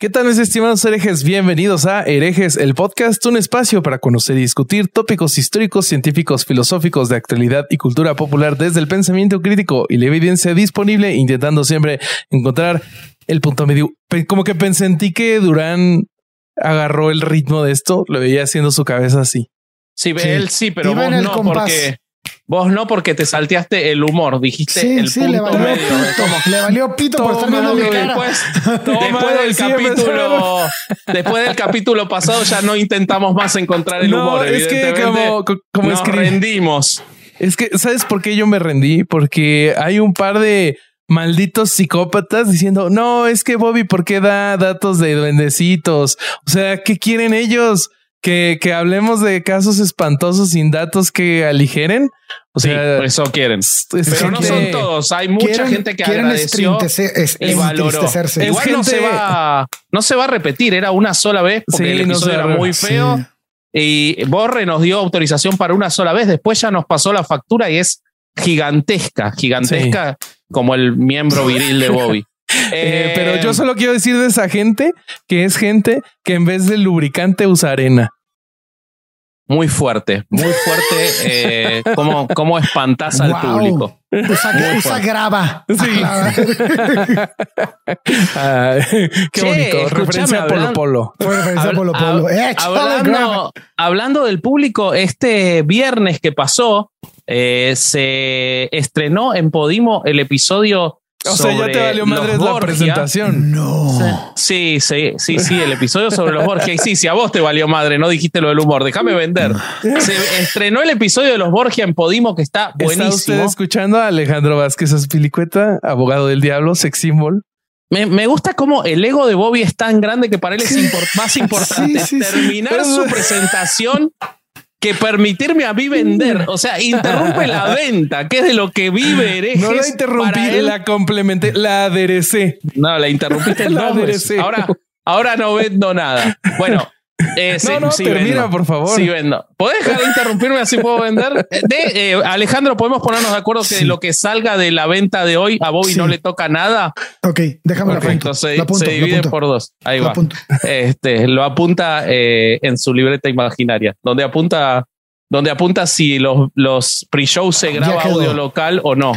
¿Qué tal mis estimados herejes? Bienvenidos a Herejes, el podcast, un espacio para conocer y discutir tópicos históricos, científicos, filosóficos de actualidad y cultura popular desde el pensamiento crítico y la evidencia disponible, intentando siempre encontrar el punto medio. Como que pensé en ti que Durán agarró el ritmo de esto, lo veía haciendo su cabeza así. Sí, él sí, pero vos no, porque Vos no, porque te salteaste el humor, dijiste sí, el sí, punto le valió medio. pito, le valió pito por estar viendo mi cara. Después, después del capítulo, después del capítulo pasado ya no intentamos más encontrar el No, humor. es que como, co- como nos rendimos. Es que, ¿sabes por qué yo me rendí? Porque hay un par de malditos psicópatas diciendo, no, es que Bobby, ¿por qué da datos de duendecitos? O sea, ¿qué quieren ellos? Que, que hablemos de casos espantosos sin datos que aligeren. O Sí, sea, por eso quieren. es Pero no gente- son todos. Hay mucha Quieren- gente que quieren agradeció es- y valoró. Igual no gente- se va, no se va a repetir. Era una sola vez porque Sí, el no episodio va era muy Sí. feo. Y Borre nos dio autorización para una sola vez. Después ya nos pasó la factura y es gigantesca, gigantesca como el miembro viril de Bobby. Eh, pero yo solo quiero decir de esa gente que es gente que en vez de lubricante usa arena. Muy fuerte, muy fuerte. Eh, cómo, cómo espantás al público. Usa, usa grava. Sí. Ah, qué Che, bonito. Referencia a Polo Polo. Fue referencia a Polo Polo. hab- Eh, hablando, hablando del público, este viernes que pasó, eh, se estrenó en Podimo el episodio. O sea, ya te valió madre la Borgia. presentación. No. Sí, sí, sí, sí, el episodio sobre los Borgia. Y sí, si a vos te valió madre, no dijiste lo del humor, déjame vender. Se estrenó el episodio de los Borgia en Podimo, que está ¿Está usted buenísimo. escuchando a Alejandro Vázquez Azpilicueta, abogado del diablo, sex symbol? Me, me gusta cómo el ego de Bobby es tan grande que para él es más importante Sí, sí, sí. terminar su presentación que permitirme a mí vender. O sea, interrumpe la venta, que es de lo que vive herejes. No la interrumpí, la complementé, la aderecé. No, la interrumpiste La veces. aderecé. Ahora, ahora no vendo nada. Bueno, eh, sí, no, no, sí termina, vendo. por favor. Sí vendo. ¿Podés dejar de interrumpirme así puedo vender? De, eh, Alejandro, ¿podemos ponernos de acuerdo que Sí. lo que salga de la venta de hoy a Bobby Sí. no le toca nada? Ok, déjame la se, La apunto, se divide por dos. Ahí La va. Este, lo apunta eh, en su libreta imaginaria, donde apunta, donde apunta si los, los pre-shows se graba audio local o no.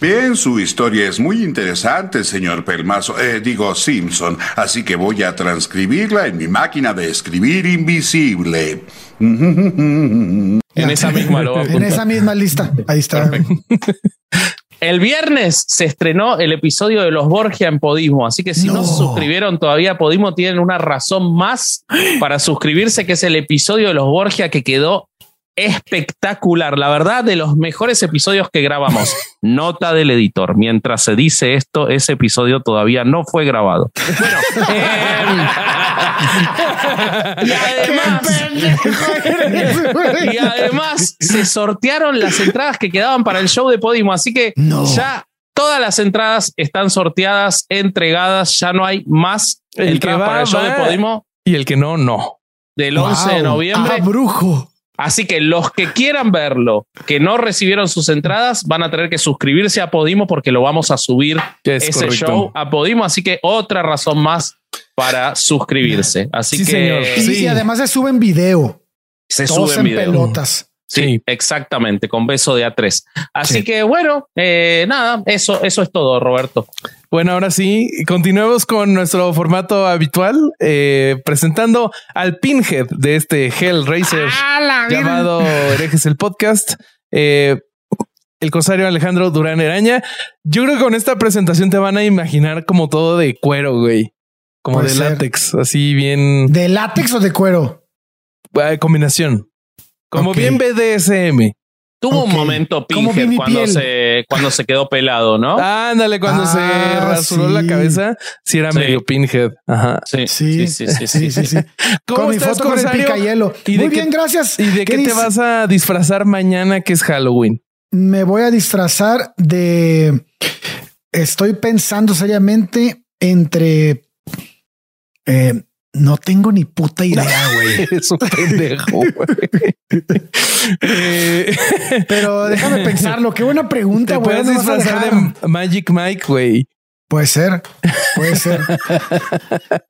Bien, su historia es muy interesante, señor Pelmazo, eh, digo Simpson, así que voy a transcribirla en mi máquina de escribir invisible. En esa misma lo En esa misma lista. Ahí está. El viernes se estrenó el episodio de los Borgia en Podismo, así que si no, No. se suscribieron todavía a Podismo, tienen una razón más para suscribirse, que es el episodio de los Borgia que quedó espectacular. La verdad, de los mejores episodios que grabamos. Nota del editor. Mientras se dice esto, ese episodio todavía no fue grabado. Bueno, eh, y además, y además se sortearon las entradas que quedaban para el show de Podimo, así que No. ya todas las entradas están sorteadas, entregadas, ya no hay más El entradas que va, para el show de. Podimo Y el que no, no. del 11 de Wow. noviembre. Ah, brujo. Así que los que quieran verlo, que no recibieron sus entradas, van a tener que suscribirse a Podimo porque lo vamos a subir Es ese correcto. show a Podimo. Así que otra razón más para suscribirse. Así Sí, que señor. Sí. y además se sube en video. se Todos sube en en video. pelotas. Sí, Sí. exactamente, con beso de A3. Así Sí. que bueno, eh, nada, eso, eso es todo, Roberto. Bueno, ahora sí, continuemos con nuestro formato habitual, eh, presentando al Pinhead de este Hellraiser llamado Herejes el Podcast. Eh, el cosario Alejandro Durán Eraña. Yo creo que con esta presentación te van a imaginar como todo de cuero, güey. Como Puede de ser. látex, así bien ¿De látex o de cuero? eh, combinación. Como bien BDSM. Tuvo un momento ¿Cómo vi Pinhead mi cuando piel? se, cuando se quedó pelado, ¿no? Ándale, cuando Ah, se rasuró sí. la cabeza, si era Sí. medio Pinhead. Ajá. sí, Sí, sí, sí, sí, sí. ¿Cómo con mi foto con el picayelo. ¿Y de Muy qué- bien, gracias. ¿Y de qué, te vas a disfrazar mañana que es Halloween? Me voy a disfrazar de. Estoy pensando seriamente entre. eh, no tengo ni puta idea, güey. Es un pendejo. güey. Eh, Pero déjame pensarlo. Qué buena pregunta, te güey. puedes ¿Dónde vas a disfrazar de Magic Mike, güey. Puede ser, puede ser.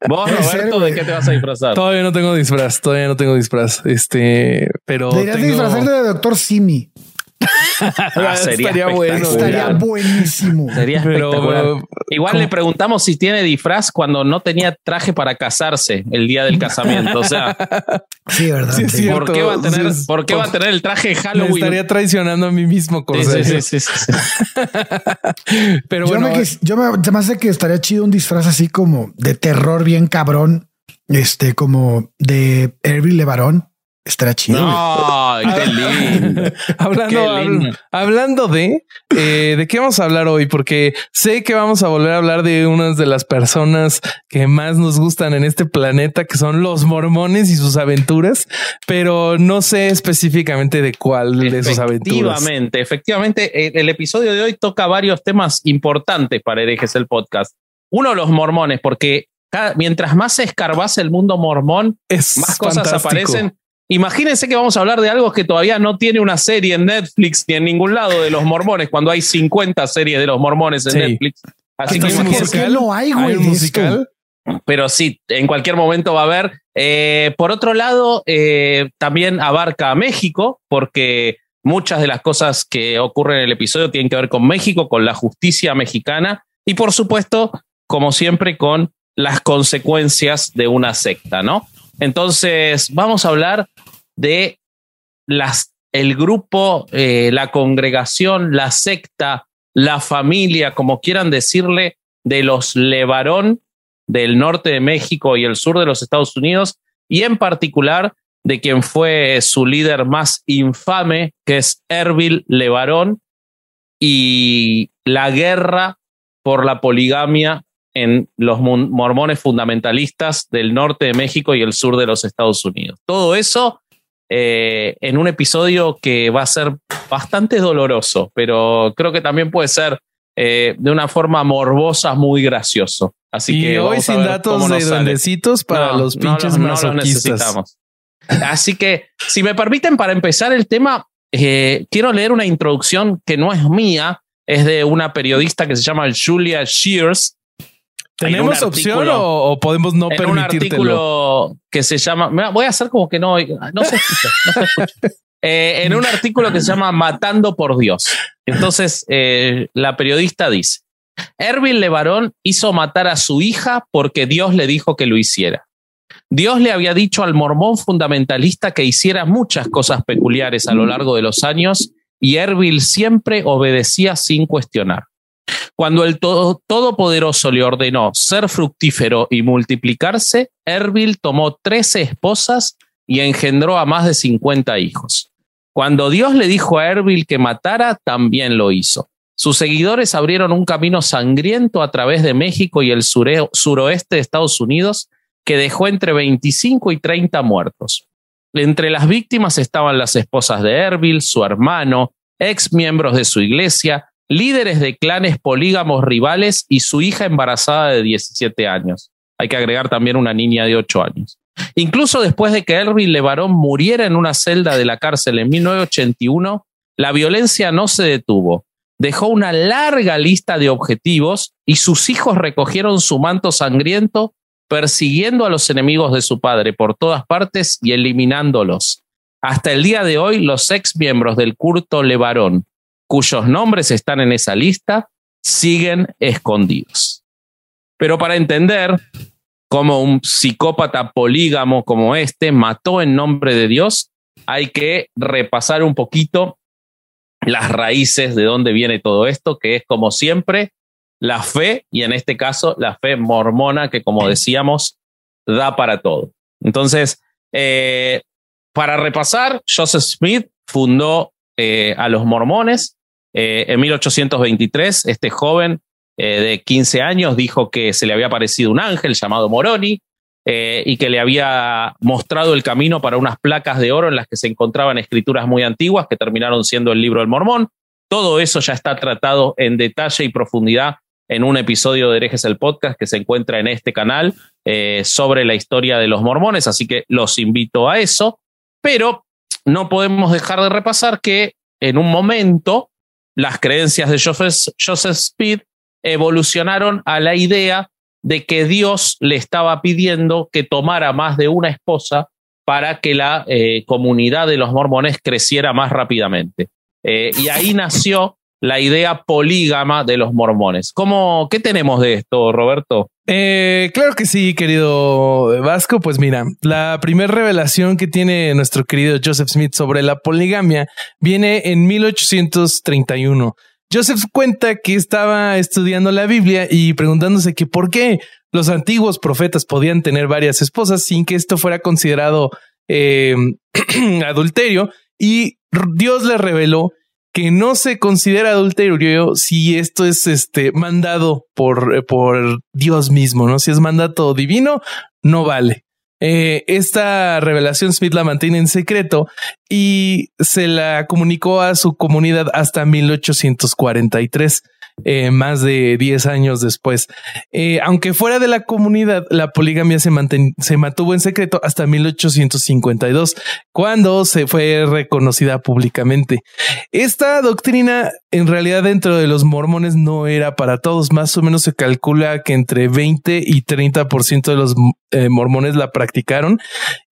Vos, Roberto, ¿de qué te vas a disfrazar? Todavía no tengo disfraz, todavía no tengo disfraz. Este, pero. Deberías tengo... disfrazarte de Doctor Simi. Ah, sería estaría bueno. Estaría buenísimo. Sería Pero, espectacular. uh, Igual ¿cómo? le preguntamos si tiene disfraz cuando no tenía traje para casarse el día del casamiento. O sea, Sí, verdad. Sí, Sí. ¿por qué va a tener, Sí, ¿por qué va a tener el traje de Me Halloween? estaría traicionando a mí mismo. Con Sí, sí, sí, sí, sí. Pero yo, bueno, me, quis- yo me, se me hace que estaría chido un disfraz así como de terror bien cabrón. Este, como de Erbil Levarón. Estaría chido. No, qué lindo. hablando, Qué lindo. habl- hablando de eh, de qué vamos a hablar hoy, porque sé que vamos a volver a hablar de unas de las personas que más nos gustan en este planeta, que son los mormones y sus aventuras, pero no sé específicamente de cuál de sus aventuras. Efectivamente, efectivamente, el episodio de hoy toca varios temas importantes para Herejes el podcast. Uno, los mormones, porque cada- mientras más se escarbase el mundo mormón, Es más cosas fantástico. aparecen. Imagínense que vamos a hablar de algo que todavía no tiene una serie en Netflix ni en ningún lado de los mormones, cuando hay 50 series de los mormones en Sí. Netflix. Así que ¿Hay un ¿Por imagínense- qué no hay, güey? ¿Hay un de musical? pero sí, en cualquier momento va a haber. Eh, por otro lado, eh, también abarca a México, porque muchas de las cosas que ocurren en el episodio tienen que ver con México, con la justicia mexicana y, por supuesto, como siempre, con las consecuencias de una secta, ¿no? Entonces, vamos a hablar de las, el grupo, eh, la congregación, la secta, la familia, como quieran decirle, de los Levarón del norte de México y el sur de los Estados Unidos, y en particular de quien fue su líder más infame, que es Erbil Levarón, y la guerra por la poligamia en los mon- mormones fundamentalistas del norte de México y el sur de los Estados Unidos. Todo eso eh, en un episodio que va a ser bastante doloroso, pero creo que también puede ser eh, de una forma morbosa muy gracioso. Así y que hoy sin datos de duendecitos para No, los no pinches los- no los necesitamos. Así que, si me permiten, para empezar el tema, eh, quiero leer una introducción que no es mía, es de una periodista que se llama Julia Shears. ¿Tenemos opción artículo- o, o podemos no en un artículo que se llama. Mira, Voy a hacer como que no, no se escucha. no se escucha. Eh, en un artículo que se llama Matando por Dios. Entonces, eh, la periodista dice: Ervin Levarón hizo matar a su hija porque Dios le dijo que lo hiciera. Dios le había dicho al mormón fundamentalista que hiciera muchas cosas peculiares a lo largo de los años y Erbil siempre obedecía sin cuestionar. Cuando el todo- Todopoderoso le ordenó ser fructífero y multiplicarse, Erbil tomó 13 esposas y engendró a más de 50 hijos. Cuando Dios le dijo a Erbil que matara, también lo hizo. Sus seguidores abrieron un camino sangriento a través de México y el suroeste de Estados Unidos que dejó entre 25 y 30 muertos. Entre las víctimas estaban las esposas de Erbil, su hermano, ex miembros de su iglesia, líderes de clanes polígamos rivales y su hija embarazada de 17 años. Hay que agregar también una niña de 8 años. Incluso después de que Erbil Levarón muriera en una celda de la cárcel en 1981, la violencia no se detuvo. Dejó una larga lista de objetivos y sus hijos recogieron su manto sangriento persiguiendo a los enemigos de su padre por todas partes y eliminándolos. Hasta el día de hoy, los ex miembros del culto Levarón, cuyos nombres están en esa lista, siguen escondidos. Pero para entender cómo un psicópata polígamo como este mató en nombre de Dios, hay que repasar un poquito las raíces de dónde viene todo esto, que es como siempre la fe, y en este caso la fe mormona, que como decíamos, da para todo. Entonces, eh, para repasar, Joseph Smith fundó eh, a los mormones eh, en 1823. Este joven eh, de 15 años dijo que se le había aparecido un ángel llamado Moroni eh, y que le había mostrado el camino para unas placas de oro en las que se encontraban escrituras muy antiguas que terminaron siendo el libro del Mormón. Todo eso ya está tratado en detalle y profundidad en un episodio de Herejes el Podcast que se encuentra en este canal sobre la historia de los mormones, así que los invito a eso. Pero no podemos dejar de repasar que en un momento las creencias de Joseph, Joseph Speed evolucionaron a la idea de que Dios le estaba pidiendo que tomara más de una esposa para que la eh, comunidad de los mormones creciera más rápidamente. Eh, y ahí nació la idea polígama de los mormones. ¿Cómo, ¿Qué tenemos de esto, Roberto? Eh, claro que sí, querido Vasco. Pues mira, la primera revelación que tiene nuestro querido Joseph Smith sobre la poligamia viene en 1831. Joseph cuenta que estaba estudiando la Biblia y preguntándose que por qué los antiguos profetas podían tener varias esposas sin que esto fuera considerado eh, adulterio y Dios le reveló que no se considera adulterio si esto es este mandado por, eh, por Dios mismo, ¿no? Si es mandato divino, no vale. Eh, esta revelación Smith la mantiene en secreto y se la comunicó a su comunidad hasta 1843. Eh, más de 10 años después. Eh, aunque fuera de la comunidad, la poligamia se, se mantuvo en secreto hasta 1852, cuando se fue reconocida públicamente. Esta doctrina, en realidad, dentro de los mormones no era para todos. Más o menos se calcula que entre 20 y 30% de los eh, mormones la practicaron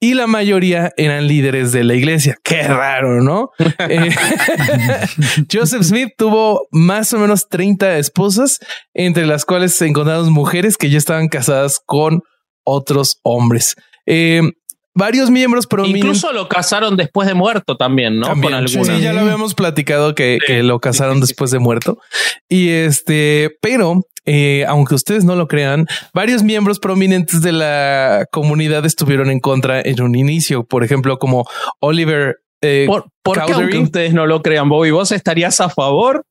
y la mayoría eran líderes de la iglesia. Qué raro, ¿no? Joseph Smith tuvo más o menos 30 esposas, entre las cuales se encontraron mujeres que ya estaban casadas con otros hombres. Eh, varios miembros prominentes. Incluso lo casaron después de muerto también, ¿no? con Sí, ya lo habíamos platicado que, lo casaron después de muerto. Y este, pero eh, aunque ustedes no lo crean, varios miembros prominentes de la comunidad estuvieron en contra en un inicio. Por ejemplo, como Oliver. Eh, ¿Por, qué aunque ustedes no lo crean, Bobby? ¿Vos estarías a favor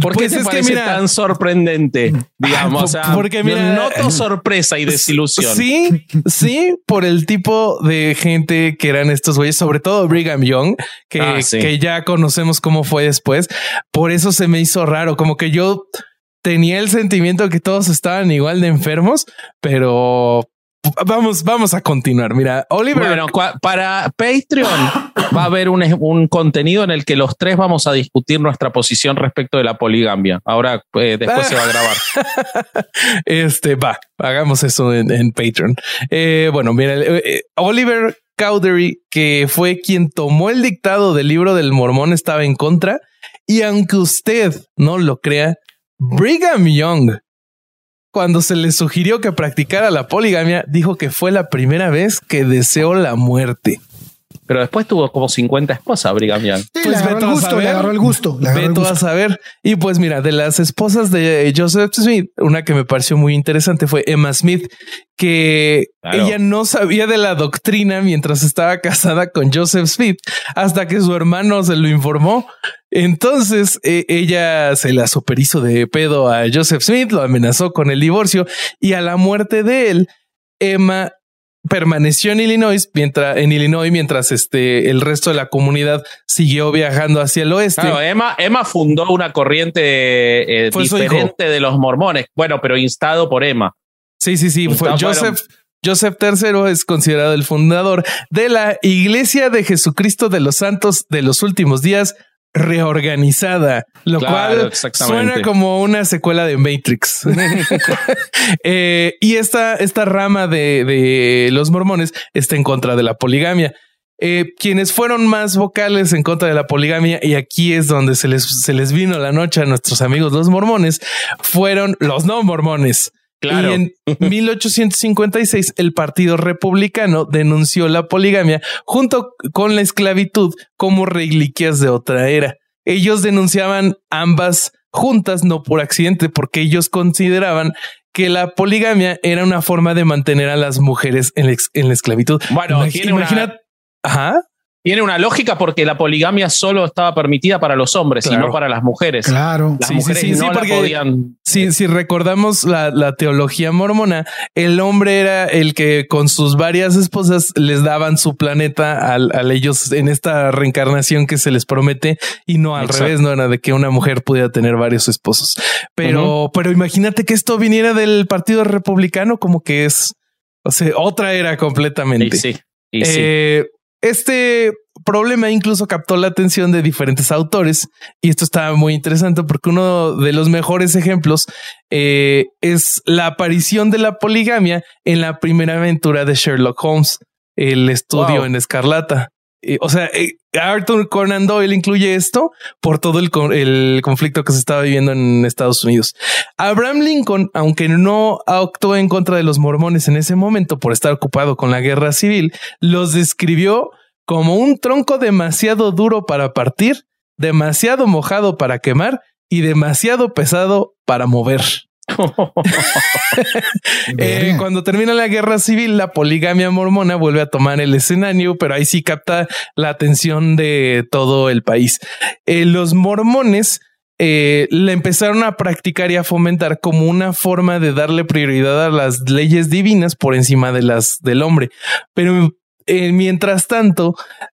¿Por qué pues te parece tan sorprendente? Digamos, porque mira, noto sorpresa y desilusión. Sí, sí, por el tipo de gente que eran estos güeyes, sobre todo Brigham Young, que, ah, que ya conocemos cómo fue después. Por eso se me hizo raro, como que yo tenía el sentimiento que todos estaban igual de enfermos, pero vamos, vamos a continuar. Mira, Oliver. Bueno, para Patreon va a haber un, contenido en el que los tres vamos a discutir nuestra posición respecto de la poligamia. Ahora, eh, después se va a grabar. este va, hagamos eso en, Patreon. Eh, bueno, mira, eh, Oliver Cowdery, que fue quien tomó el dictado del libro del mormón, estaba en contra. Y aunque usted no lo crea, Brigham Young cuando se le sugirió que practicara la poligamia, dijo que fue la primera vez que deseó la muerte. Pero después tuvo como 50 esposas, Brigham Young. pues le agarró, el gusto, le agarró el gusto, a saber. Y pues mira, de las esposas de Joseph Smith, una que me pareció muy interesante fue Emma Smith, que ella no sabía de la doctrina mientras estaba casada con Joseph Smith hasta que su hermano se lo informó. Entonces e, ella se la superizo de pedo a Joseph Smith, lo amenazó con el divorcio y a la muerte de él, Emma permaneció en Illinois mientras en Illinois mientras este el resto de la comunidad siguió viajando hacia el oeste. Emma, Emma fundó una corriente eh, diferente de los mormones. Bueno, pero instado por Emma. Sí, sí, sí. Fue Joseph. Joseph III es considerado el fundador de la Iglesia de Jesucristo de los Santos de los Últimos Días, reorganizada, lo cual suena como una secuela de Matrix. Eh, y esta, esta rama de, los mormones está en contra de la poligamia. Eh, quienes fueron más vocales en contra de la poligamia, y aquí es donde se les, se les vino la noche a nuestros amigos los mormones, fueron los no mormones. Y en 1856 el Partido Republicano denunció la poligamia junto con la esclavitud como reliquias de otra era. Ellos denunciaban ambas juntas no por accidente, porque ellos consideraban que la poligamia era una forma de mantener a las mujeres en, la esclavitud. Bueno, imagina, Ajá. Tiene una lógica porque la poligamia solo estaba permitida para los hombres y no para las mujeres. Claro. Las mujeres no la podían. Si, si recordamos la, teología mormona, el hombre era el que con sus varias esposas les daban su planeta a, ellos en esta reencarnación que se les promete y no al revés, no era de que una mujer pudiera tener varios esposos. Pero, pero imagínate que esto viniera del partido republicano, como que es o sea, otra era completamente. sí. Eh, este problema incluso captó la atención de diferentes autores y esto está muy interesante porque uno de los mejores ejemplos eh, es la aparición de la poligamia en la primera aventura de Sherlock Holmes, el estudio en Escarlata. O sea, eh, Arthur Conan Doyle incluye esto por todo el, el, conflicto que se estaba viviendo en Estados Unidos. Abraham Lincoln, aunque no actuó en contra de los mormones en ese momento por estar ocupado con la guerra civil, los describió como un tronco demasiado duro para partir, demasiado mojado para quemar y demasiado pesado para mover. Eh, cuando termina la guerra civil, la poligamia mormona vuelve a tomar el escenario, pero ahí sí capta la atención de todo el país. Eh, los mormones eh, la empezaron a practicar y a fomentar como una forma de darle prioridad a las leyes divinas por encima de las del hombre. Pero mientras tanto,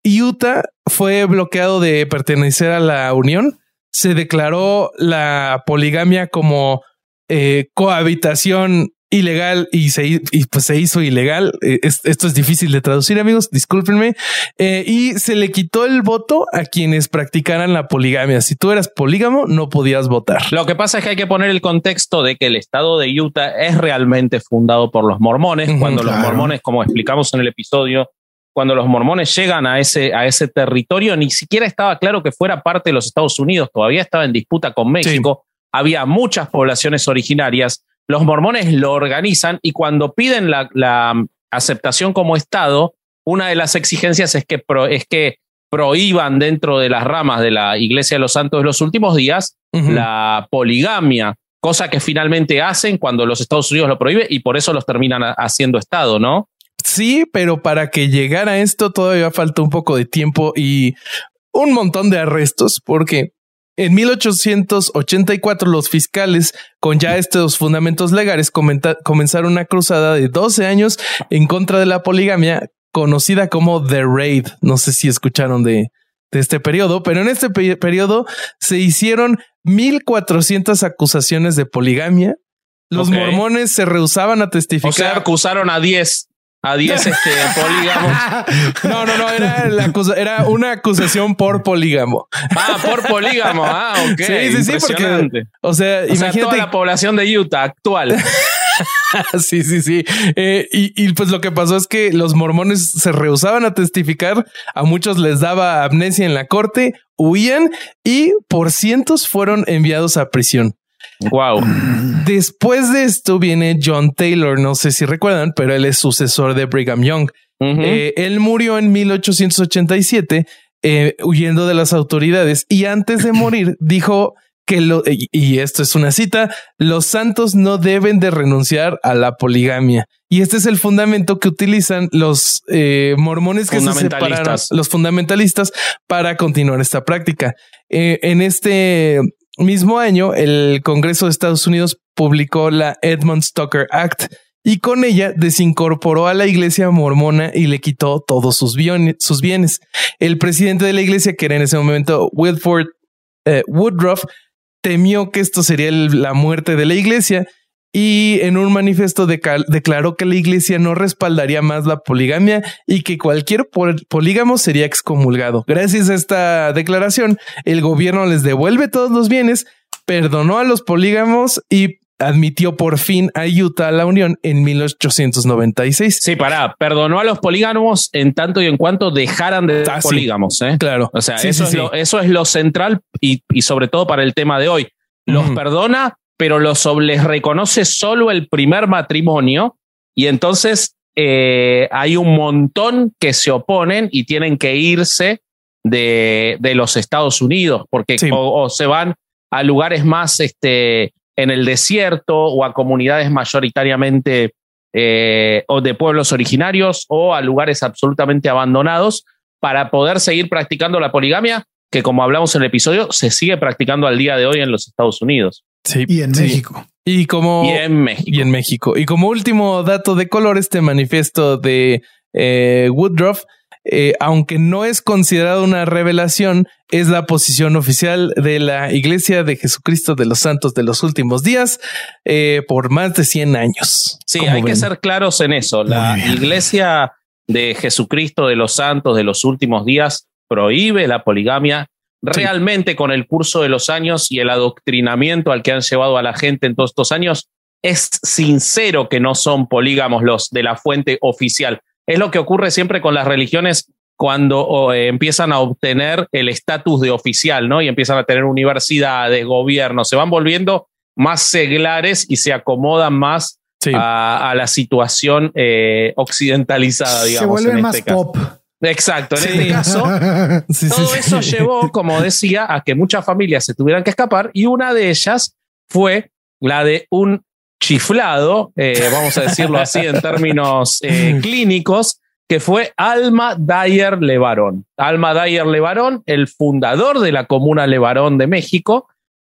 Utah fue bloqueado de pertenecer a la Unión. Se declaró la poligamia como eh, cohabitación ilegal y se, y pues se hizo ilegal. Eh, esto es difícil de traducir, amigos, discúlpenme. Eh, y se le quitó el voto a quienes practicaran la poligamia. Si tú eras polígamo, no podías votar. Lo que pasa es que hay que poner el contexto de que el estado de Utah es realmente fundado por los mormones. cuando los mormones, como explicamos en el episodio, cuando los mormones llegan a ese, a ese territorio, ni siquiera estaba claro que fuera parte de los Estados Unidos, todavía estaba en disputa con México había muchas poblaciones originarias, los mormones lo organizan y cuando piden la, aceptación como Estado, una de las exigencias es que, es que prohíban dentro de las ramas de la Iglesia de los Santos de los últimos días la poligamia, cosa que finalmente hacen cuando los Estados Unidos lo prohíben y por eso los terminan haciendo Estado, ¿no? Sí, pero para que llegara esto todavía falta un poco de tiempo y un montón de arrestos, porque en 1884 los fiscales, con ya estos fundamentos legales, comenzaron una cruzada de 12 años en contra de la poligamia conocida como The Raid. No sé si escucharon de, este periodo, pero en este periodo se hicieron 1400 acusaciones de poligamia. Los mormones se rehusaban a testificar. O sea, acusaron a 10 a 10 este, polígamos. No, no, no, era, era, una acusación por polígamo. Ah, por polígamo. Ah, ok. Sí, sí, sí, porque, o sea, imagínate. toda la población de Utah actual. sí, sí, sí. Eh, y, y, pues lo que pasó es que los mormones se rehusaban a testificar, a muchos les daba amnesia en la corte, huían y por cientos fueron enviados a prisión. Wow. Después de esto viene John Taylor, no sé si recuerdan, pero él es sucesor de Brigham Young. Eh, él murió en 1887 eh, huyendo de las autoridades y antes de morir dijo que lo, y esto es una cita, los santos no deben de renunciar a la poligamia. Y este es el fundamento que utilizan los eh, mormones que se separaron, los fundamentalistas, para continuar esta práctica. en este mismo año, el Congreso de Estados Unidos publicó la Edmund Stoker Act y con ella desincorporó a la iglesia mormona y le quitó todos sus, bienes. El presidente de la iglesia, que era en ese momento Wilford eh, Woodruff, temió que esto sería la muerte de la iglesia y en un manifiesto declaró que la iglesia no respaldaría más la poligamia y que cualquier polígamo sería excomulgado. Gracias a esta declaración, el gobierno les devuelve todos los bienes, perdonó a los polígamos y admitió por fin a Utah a la Unión en 1896. Sí, para, perdonó a los polígamos en tanto y en cuanto dejaran de ser ah, polígamos. ¿eh? Claro. O sea, eso, es Lo, central y, sobre todo para el tema de hoy. Los perdona pero los, les reconoce solo el primer matrimonio y entonces eh, hay un montón que se oponen y tienen que irse de, de los Estados Unidos porque o, se van a lugares más este, en el desierto o a comunidades mayoritariamente eh, o de pueblos originarios o a lugares absolutamente abandonados para poder seguir practicando la poligamia que como hablamos en el episodio se sigue practicando al día de hoy en los Estados Unidos. Sí, y en México. Y como y en México. Y en México. Y como último dato de color, este manifiesto de eh, Woodruff, eh, aunque no es considerado una revelación, es la posición oficial de la Iglesia de Jesucristo de los Santos de los últimos días eh, por más de 100 años. Sí, hay que ser claros en eso. La Iglesia de Jesucristo de los Santos de los últimos días prohíbe la poligamia. Realmente con el curso de los años y el adoctrinamiento al que han llevado a la gente en todos estos años, es sincero que no son polígamos los de la fuente oficial. Es lo que ocurre siempre con las religiones cuando eh, empiezan a obtener el estatus de oficial, ¿no? Y empiezan a tener universidades, gobierno, se van volviendo más seglares y se acomodan más a, la situación eh, occidentalizada, digamos. Se vuelve más este pop. Exacto, en este caso, todo eso llevó, como decía, a que muchas familias se tuvieran que escapar y una de ellas fue la de un chiflado, eh, vamos a decirlo así en términos clínicos, que fue Alma Dyer Levarón. Alma Dyer Levarón, el fundador de la Comuna Levarón de México,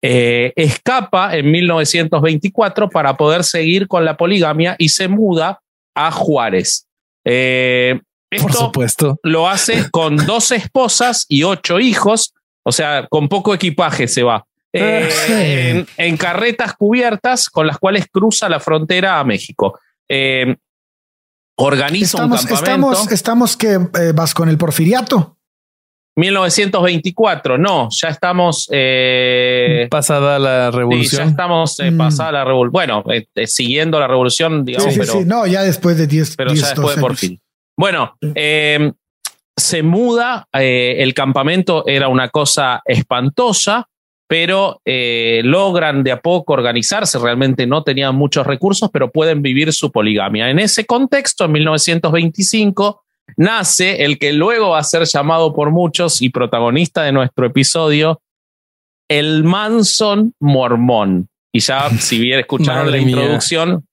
eh, escapa en 1924 para poder seguir con la poligamia y se muda a Juárez. Eh, Por supuesto. Lo hace con dos esposas y ocho hijos, o sea, con poco equipaje se va. Eh, en, carretas cubiertas con las cuales cruza la frontera a México organiza estamos, un campamento. Estamos, estamos que eh, vas con el porfiriato. 1924, no, ya estamos eh, pasada la revolución. ya estamos eh, mm. pasada la revolución. Bueno, siguiendo la revolución, digamos. Sí, sí, sí, no, ya después de 10 Pero ya después de por fin. Bueno, se muda, el campamento era una cosa espantosa pero eh, logran de a poco organizarse, realmente no tenían muchos recursos, pero pueden vivir su poligamia. En ese contexto, en 1925, nace el que luego va a ser llamado por muchos y protagonista de nuestro episodio, el Manson Mormón. Y ya, si bien escucharon la introducción,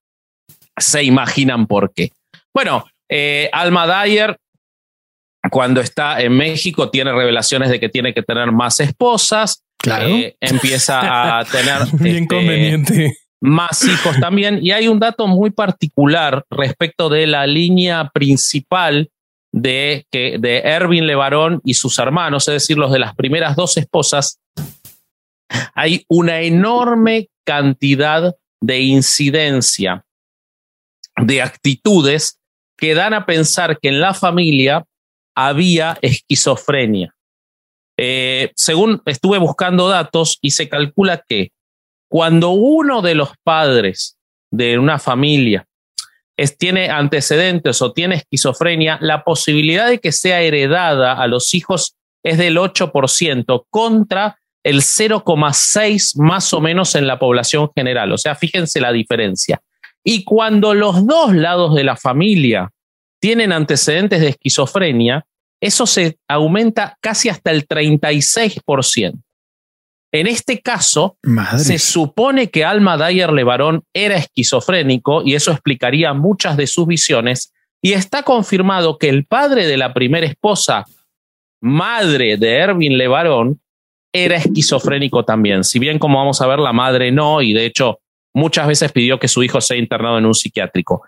se imaginan por qué. Bueno, eh, Alma Dyer, cuando está en México, tiene revelaciones de que tiene que tener más esposas Claro. Eh, empieza a tener este, más hijos también. Y hay un dato muy particular respecto de la línea principal de, que, de Erwin Levarón y sus hermanos, es decir, los de las primeras dos esposas. Hay una enorme cantidad de incidencia, de actitudes que dan a pensar que en la familia había esquizofrenia. Eh, según estuve buscando datos y se calcula que cuando uno de los padres de una familia tiene antecedentes o tiene esquizofrenia, la posibilidad de que sea heredada a los hijos es del 8% contra el 0,6 más o menos en la población general. O sea, fíjense la diferencia. Y cuando los dos lados de la familia tienen antecedentes de esquizofrenia, eso se aumenta casi hasta el 36%. En este caso, se supone que Alma Dyer Levarón era esquizofrénico y eso explicaría muchas de sus visiones. Y está confirmado que el padre de la primera esposa, madre de Erwin Levarón, era esquizofrénico también. Si bien, como vamos a ver, la madre no, y de hecho muchas veces pidió que su hijo sea internado en un psiquiátrico.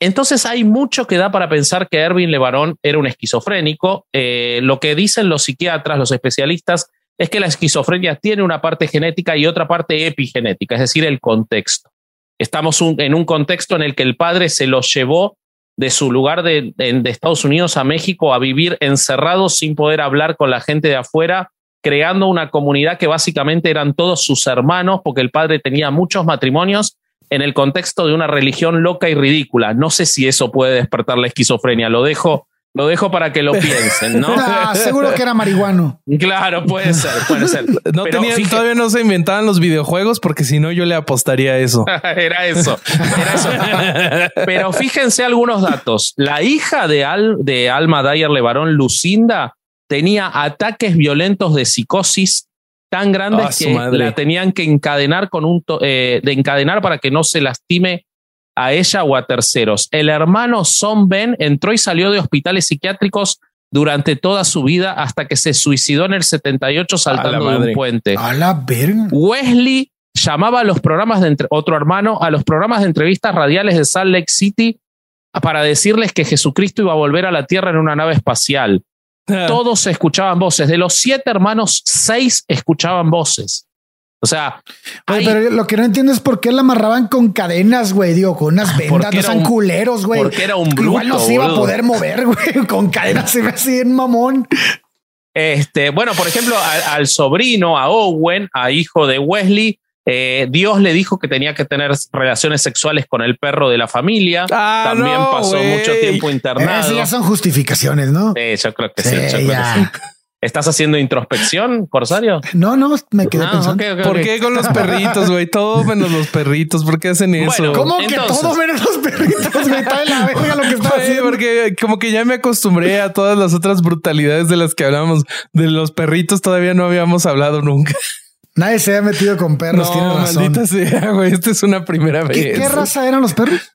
Entonces hay mucho que da para pensar que Erwin Levarón era un esquizofrénico. Eh, lo que dicen los psiquiatras, los especialistas, es que la esquizofrenia tiene una parte genética y otra parte epigenética, es decir, el contexto. Estamos en un contexto en el que el padre se lo llevó de su lugar de, de Estados Unidos a México a vivir encerrado sin poder hablar con la gente de afuera, creando una comunidad que básicamente eran todos sus hermanos, porque el padre tenía muchos matrimonios en el contexto de una religión loca y ridícula. No sé si eso puede despertar la esquizofrenia. Lo dejo, lo dejo para que lo piensen, ¿no? seguro que era marihuano. Claro, puede ser, puede ser. No todavía no se inventaban los videojuegos porque si no yo le apostaría a eso. era eso, era eso. Pero fíjense algunos datos. La hija de, Al, de Alma Dyer Levarón, Lucinda, tenía ataques violentos de psicosis tan grandes ah, que la tenían que encadenar con un eh, de encadenar para que no se lastime a ella o a terceros. El hermano Son Ben entró y salió de hospitales psiquiátricos durante toda su vida hasta que se suicidó en el 78 saltando de un puente. A la verga. Wesley llamaba a los programas de otro hermano a los programas de entrevistas radiales de Salt Lake City para decirles que Jesucristo iba a volver a la tierra en una nave espacial. Todos escuchaban voces. De los siete hermanos, seis escuchaban voces. O sea, pero lo que no entiendo es por qué la amarraban con cadenas, güey. Digo, con unas vendas, no son culeros, güey. Porque era un bruto. Igual no se iba a poder mover, güey. Con cadenas se ve así en mamón. Este, bueno, por ejemplo, al, sobrino, a Owen, a hijo de Wesley, eh, Dios le dijo que tenía que tener relaciones sexuales con el perro de la familia. Ah, También pasó mucho tiempo internado. Esas ya son justificaciones, ¿no? Sí, yo creo que sí. ¿Estás haciendo introspección, Corsario? No, no, me quedé ah, pensando. ¿Por qué con los perritos, güey? Todo menos los perritos. ¿Por qué hacen eso? ¿Cómo que todo menos los perritos, güey? Está de la verga lo que está haciendo. Porque como que ya me acostumbré a todas las otras brutalidades de las que hablamos. De los perritos todavía no habíamos hablado nunca. Nadie se ha metido con perros, no, razón. Maldita sea, güey. Esta es una primera vez. ¿Qué, raza eran los perros?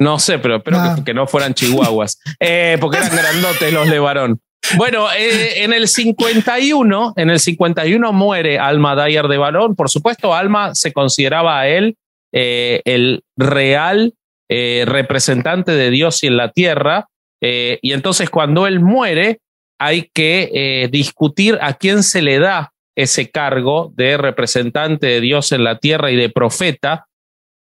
No sé, pero espero que, ah. no fueran chihuahuas. Eh, porque eran grandotes los de varón. Bueno, eh, en el 51, en el 51 muere Alma Dyer de Balón. Por supuesto, Alma se consideraba a él eh, el real representante de Dios y en la tierra. y entonces, cuando él muere, hay que discutir a quién se le da ese cargo de representante de Dios en la tierra y de profeta.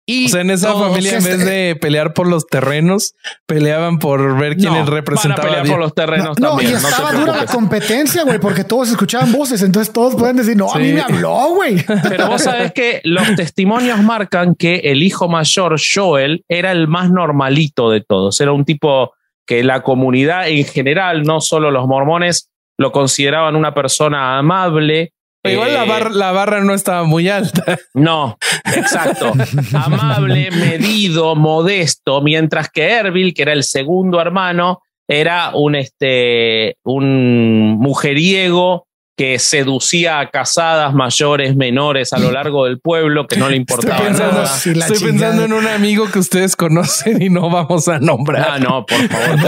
Y o sea, en esa familia, en vez de pelear por los terrenos, peleaban por ver quién no, representaba. pelear por los terrenos no, también. No, y estaba dura la competencia, güey, porque todos escuchaban voces. Entonces todos pueden decir, no, a mí me habló, güey. Pero vos sabés que los testimonios marcan que el hijo mayor, Joel, era el más normalito de todos. Era un tipo que la comunidad en general, no solo los mormones, lo consideraban una persona amable, Igual la, barra, la barra no estaba muy alta. No, exacto. Amable, medido, modesto, mientras que Erbil, que era el segundo hermano, era un, este, un mujeriego que seducía a casadas mayores, menores a lo largo del pueblo, que no le importaba estoy pensando, nada. Estoy pensando en un amigo que ustedes conocen y no vamos a nombrar. Ah, no, por favor.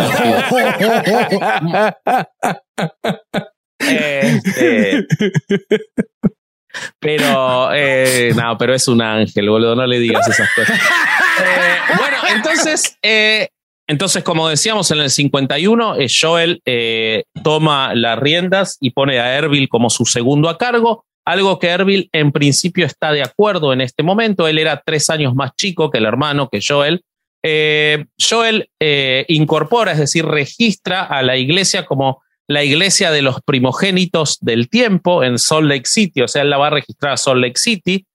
Este, pero, eh, no, pero es un ángel, boludo, no le digas esas cosas. Eh, bueno, entonces, eh, entonces, como decíamos, en el 51, Joel toma las riendas y pone a Erbil como su segundo a cargo, algo que Erbil en principio está de acuerdo en este momento. Él era tres años más chico que el hermano, que Joel. Joel incorpora, es decir, registra a la iglesia como la iglesia de los primogénitos del tiempo en Salt Lake City, o sea, él la va a registrar a Salt Lake City.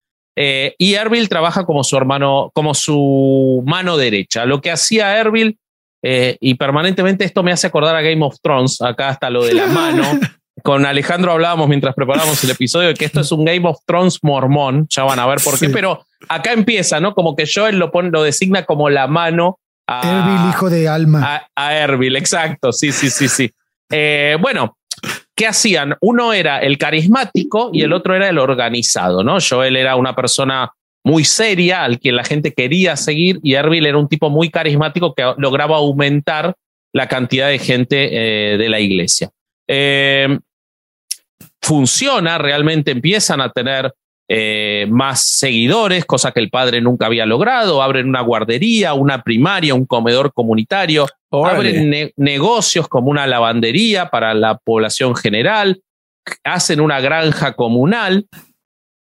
Eh, y Erbil trabaja como su hermano, como su mano derecha. Lo que hacía Erbil, eh, y permanentemente esto me hace acordar a Game of Thrones, acá hasta lo de la mano. Con Alejandro hablábamos mientras preparábamos el episodio de que esto es un Game of Thrones mormón, ya van a ver por qué, pero acá empieza, ¿no? Como que Joel lo, pone, lo designa como la mano a Erbil, hijo de Alma. A, a Erbil, exacto, sí, sí, sí, sí. Eh, bueno, ¿qué hacían? Uno era el carismático y el otro era el organizado, ¿no? Joel era una persona muy seria, al que la gente quería seguir, y Erbil era un tipo muy carismático que lograba aumentar la cantidad de gente eh, de la iglesia. Eh, funciona, realmente empiezan a tener más seguidores, cosa que el padre nunca había logrado, abren una guardería, una primaria, un comedor comunitario, abren negocios como una lavandería para la población general, hacen una granja comunal.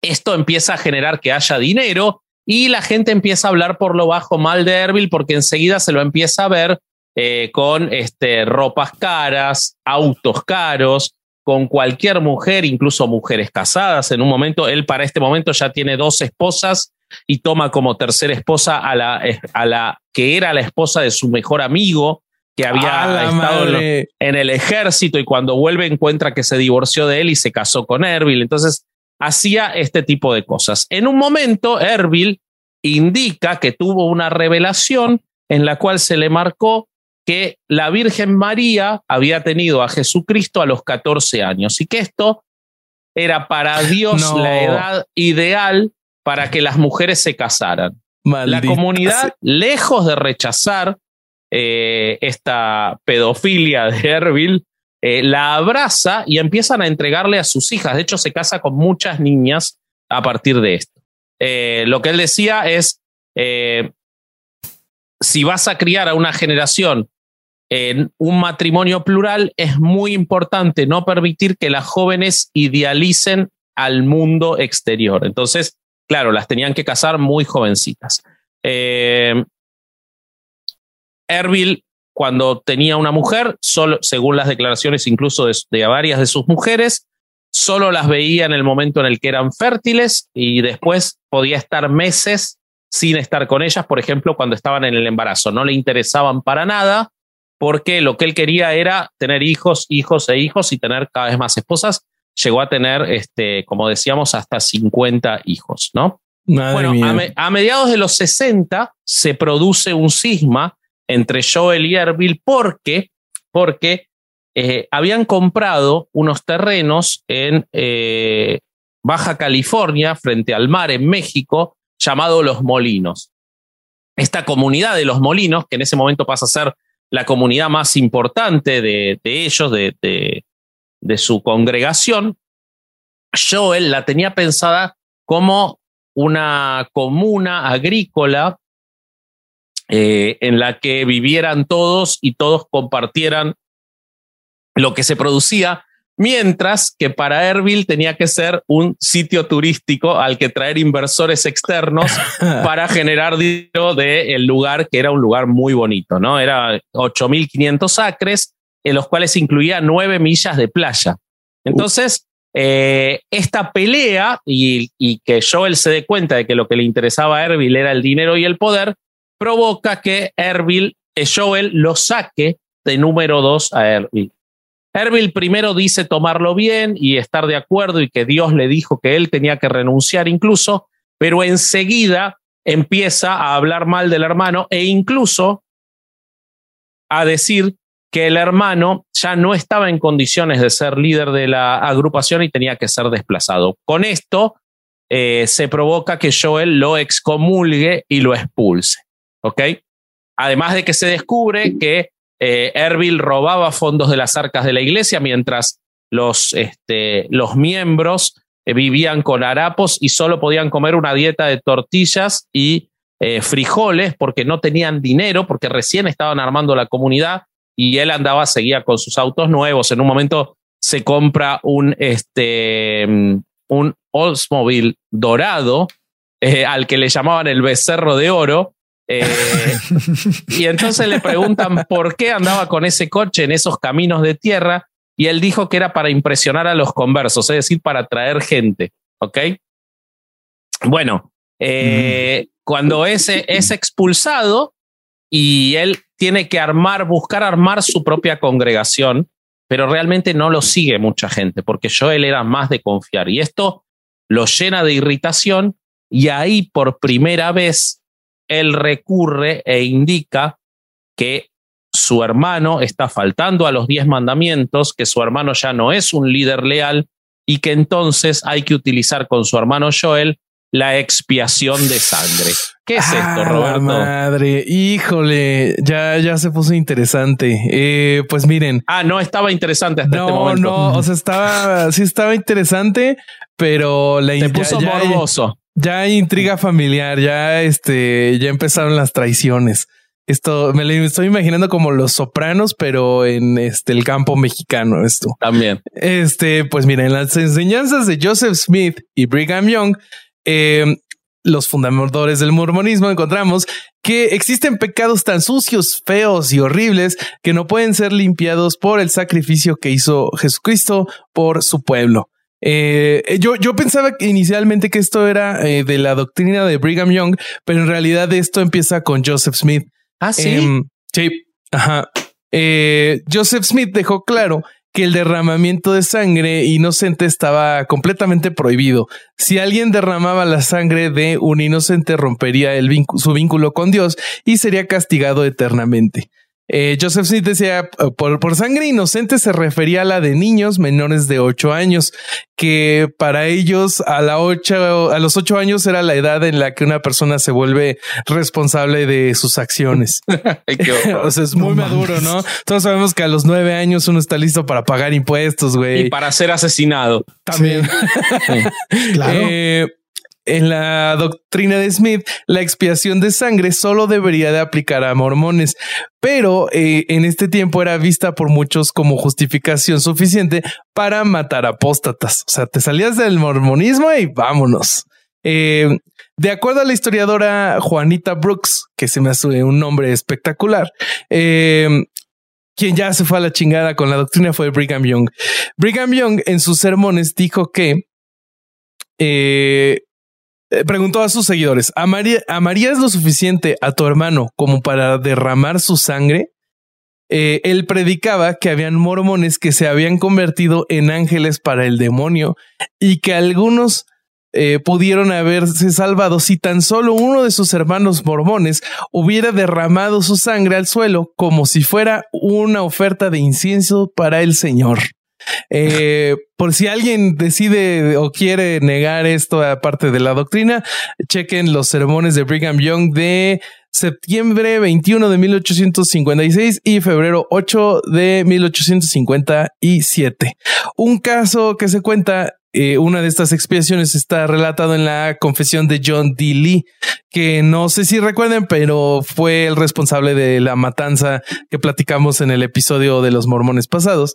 Esto empieza a generar que haya dinero y la gente empieza a hablar por lo bajo mal de Erbil porque enseguida se lo empieza a ver eh, con este, ropas caras, autos caros, con cualquier mujer, incluso mujeres casadas. En un momento, él para este momento ya tiene dos esposas y toma como tercera esposa a la, a la que era la esposa de su mejor amigo, que había estado en, el ejército y cuando vuelve encuentra que se divorció de él y se casó con Erbil. Entonces hacía este tipo de cosas. En un momento, Erbil indica que tuvo una revelación en la cual se le marcó que la Virgen María había tenido a Jesucristo a los 14 años y que esto era para Dios la edad ideal para que las mujeres se casaran. La comunidad, lejos de rechazar eh, esta pedofilia de Erbil, eh, la abraza y empiezan a entregarle a sus hijas. De hecho, se casa con muchas niñas a partir de esto. Eh, lo que él decía es, si vas a criar a una generación en un matrimonio plural, es muy importante no permitir que las jóvenes idealicen al mundo exterior. Entonces, Claro, las tenían que casar muy jovencitas. Eh, Erbil, cuando tenía una mujer, solo, según las declaraciones incluso de, de varias de sus mujeres, solo las veía en el momento en el que eran fértiles y después podía estar meses sin estar con ellas, por ejemplo, cuando estaban en el embarazo. No le interesaban para nada porque lo que él quería era tener hijos, hijos e hijos y tener cada vez más esposas. Llegó a tener, este, como decíamos, hasta 50 hijos, ¿no? bueno, a, mediados de los 60 se produce un cisma entre Joel y Erbil porque, porque eh, habían comprado unos terrenos en eh, Baja California, frente al mar en México, llamado Los Molinos. Esta comunidad de Los Molinos, que en ese momento pasa a ser la comunidad más importante de, ellos, de, de, su congregación, Joel la tenía pensada como una comuna agrícola eh, en la que vivieran todos y todos compartieran lo que se producía, mientras que para Erbil tenía que ser un sitio turístico al que traer inversores externos para generar dinero del lugar, que era un lugar muy bonito, ¿no? Era 8.500 acres, en los cuales incluía nueve millas de playa. Entonces, eh, esta pelea y, y, que Joel se dé cuenta de que lo que le interesaba a Erbil era el dinero y el poder, provoca que Erbil, Joel lo saque de número dos a Erbil. Erbil primero dice tomarlo bien y estar de acuerdo y que Dios le dijo que él tenía que renunciar incluso, pero enseguida empieza a hablar mal del hermano e incluso a decir que el hermano ya no estaba en condiciones de ser líder de la agrupación y tenía que ser desplazado. Con esto eh, se provoca que Joel lo excomulgue y lo expulse. ¿Ok? Además de que se descubre que eh, Erbil robaba fondos de las arcas de la iglesia mientras los, este, los miembros eh, vivían con harapos y solo podían comer una dieta de tortillas y eh, frijoles porque no tenían dinero, porque recién estaban armando la comunidad y él andaba, seguía con sus autos nuevos. En un momento se compra un, este, un Oldsmobile dorado al que le llamaban el becerro de oro eh, y entonces le preguntan por qué andaba con ese coche en esos caminos de tierra y él dijo que era para impresionar a los conversos, es decir, para atraer gente. ¿Ok? Bueno, eh, cuando ese es expulsado y él tiene que armar, buscar armar su propia congregación, pero realmente no lo sigue mucha gente porque Joel era más de confiar y esto lo llena de irritación y ahí por primera vez él recurre e indica que su hermano está faltando a los diez mandamientos, que su hermano ya no es un líder leal y que entonces hay que utilizar con su hermano Joel la expiación de sangre. ¿Qué es esto, ah, Roberto? Madre, híjole, ya, ya se puso interesante. Eh, pues miren. Ah, no estaba interesante hasta este momento. No, o sea, estaba, sí estaba interesante, pero la Te puso morboso. Ya hay intriga familiar, ya este, ya empezaron las traiciones. Esto me lo estoy imaginando como los sopranos, pero en este el campo mexicano. Esto también. Este, pues miren, en las enseñanzas de Joseph Smith y Brigham Young, eh, los fundadores del mormonismo, encontramos que existen pecados tan sucios, feos y horribles que no pueden ser limpiados por el sacrificio que hizo Jesucristo por su pueblo. Eh, yo, yo pensaba inicialmente que esto era eh, de la doctrina de Brigham Young, pero en realidad esto empieza con Joseph Smith. Ah, sí. Em, sí. Ajá. Eh, Joseph Smith dejó claro que el derramamiento de sangre inocente estaba completamente prohibido. Si alguien derramaba la sangre de un inocente, rompería el su vínculo con Dios y sería castigado eternamente. Eh, Joseph Smith decía, por, por, sangre inocente se refería a la de niños menores de ocho años, que para ellos a, la ocho, a los ocho años era la edad en la que una persona se vuelve responsable de sus acciones. o sea, es muy maduro, ¿no? Todos sabemos que a los nueve años uno está listo para pagar impuestos, güey. Y para ser asesinado. También. claro. Eh, en la doctrina de Smith, la expiación de sangre solo debería de aplicar a mormones, pero eh, en este tiempo era vista por muchos como justificación suficiente para matar apóstatas. O sea, te salías del mormonismo y vámonos. Eh, de acuerdo a la historiadora Juanita Brooks, que se me hace un nombre espectacular, eh, quien ya se fue a la chingada con la doctrina fue Brigham Young. Brigham Young en sus sermones dijo que preguntó a sus seguidores, ¿amarías lo suficiente a tu hermano como para derramar su sangre? Eh, él predicaba que habían mormones que se habían convertido en ángeles para el demonio y que algunos eh, pudieron haberse salvado si tan solo uno de sus hermanos mormones hubiera derramado su sangre al suelo como si fuera una oferta de incienso para el Señor. Eh, por si alguien decide o quiere negar esto aparte de la doctrina, chequen los sermones de Brigham Young de septiembre 21 de 1856 y febrero 8 de 1857. Un caso que se cuenta eh, una de estas expiaciones está relatado en la confesión de John D. Lee, que no sé si recuerden, pero fue el responsable de la matanza que platicamos en el episodio de los mormones pasados.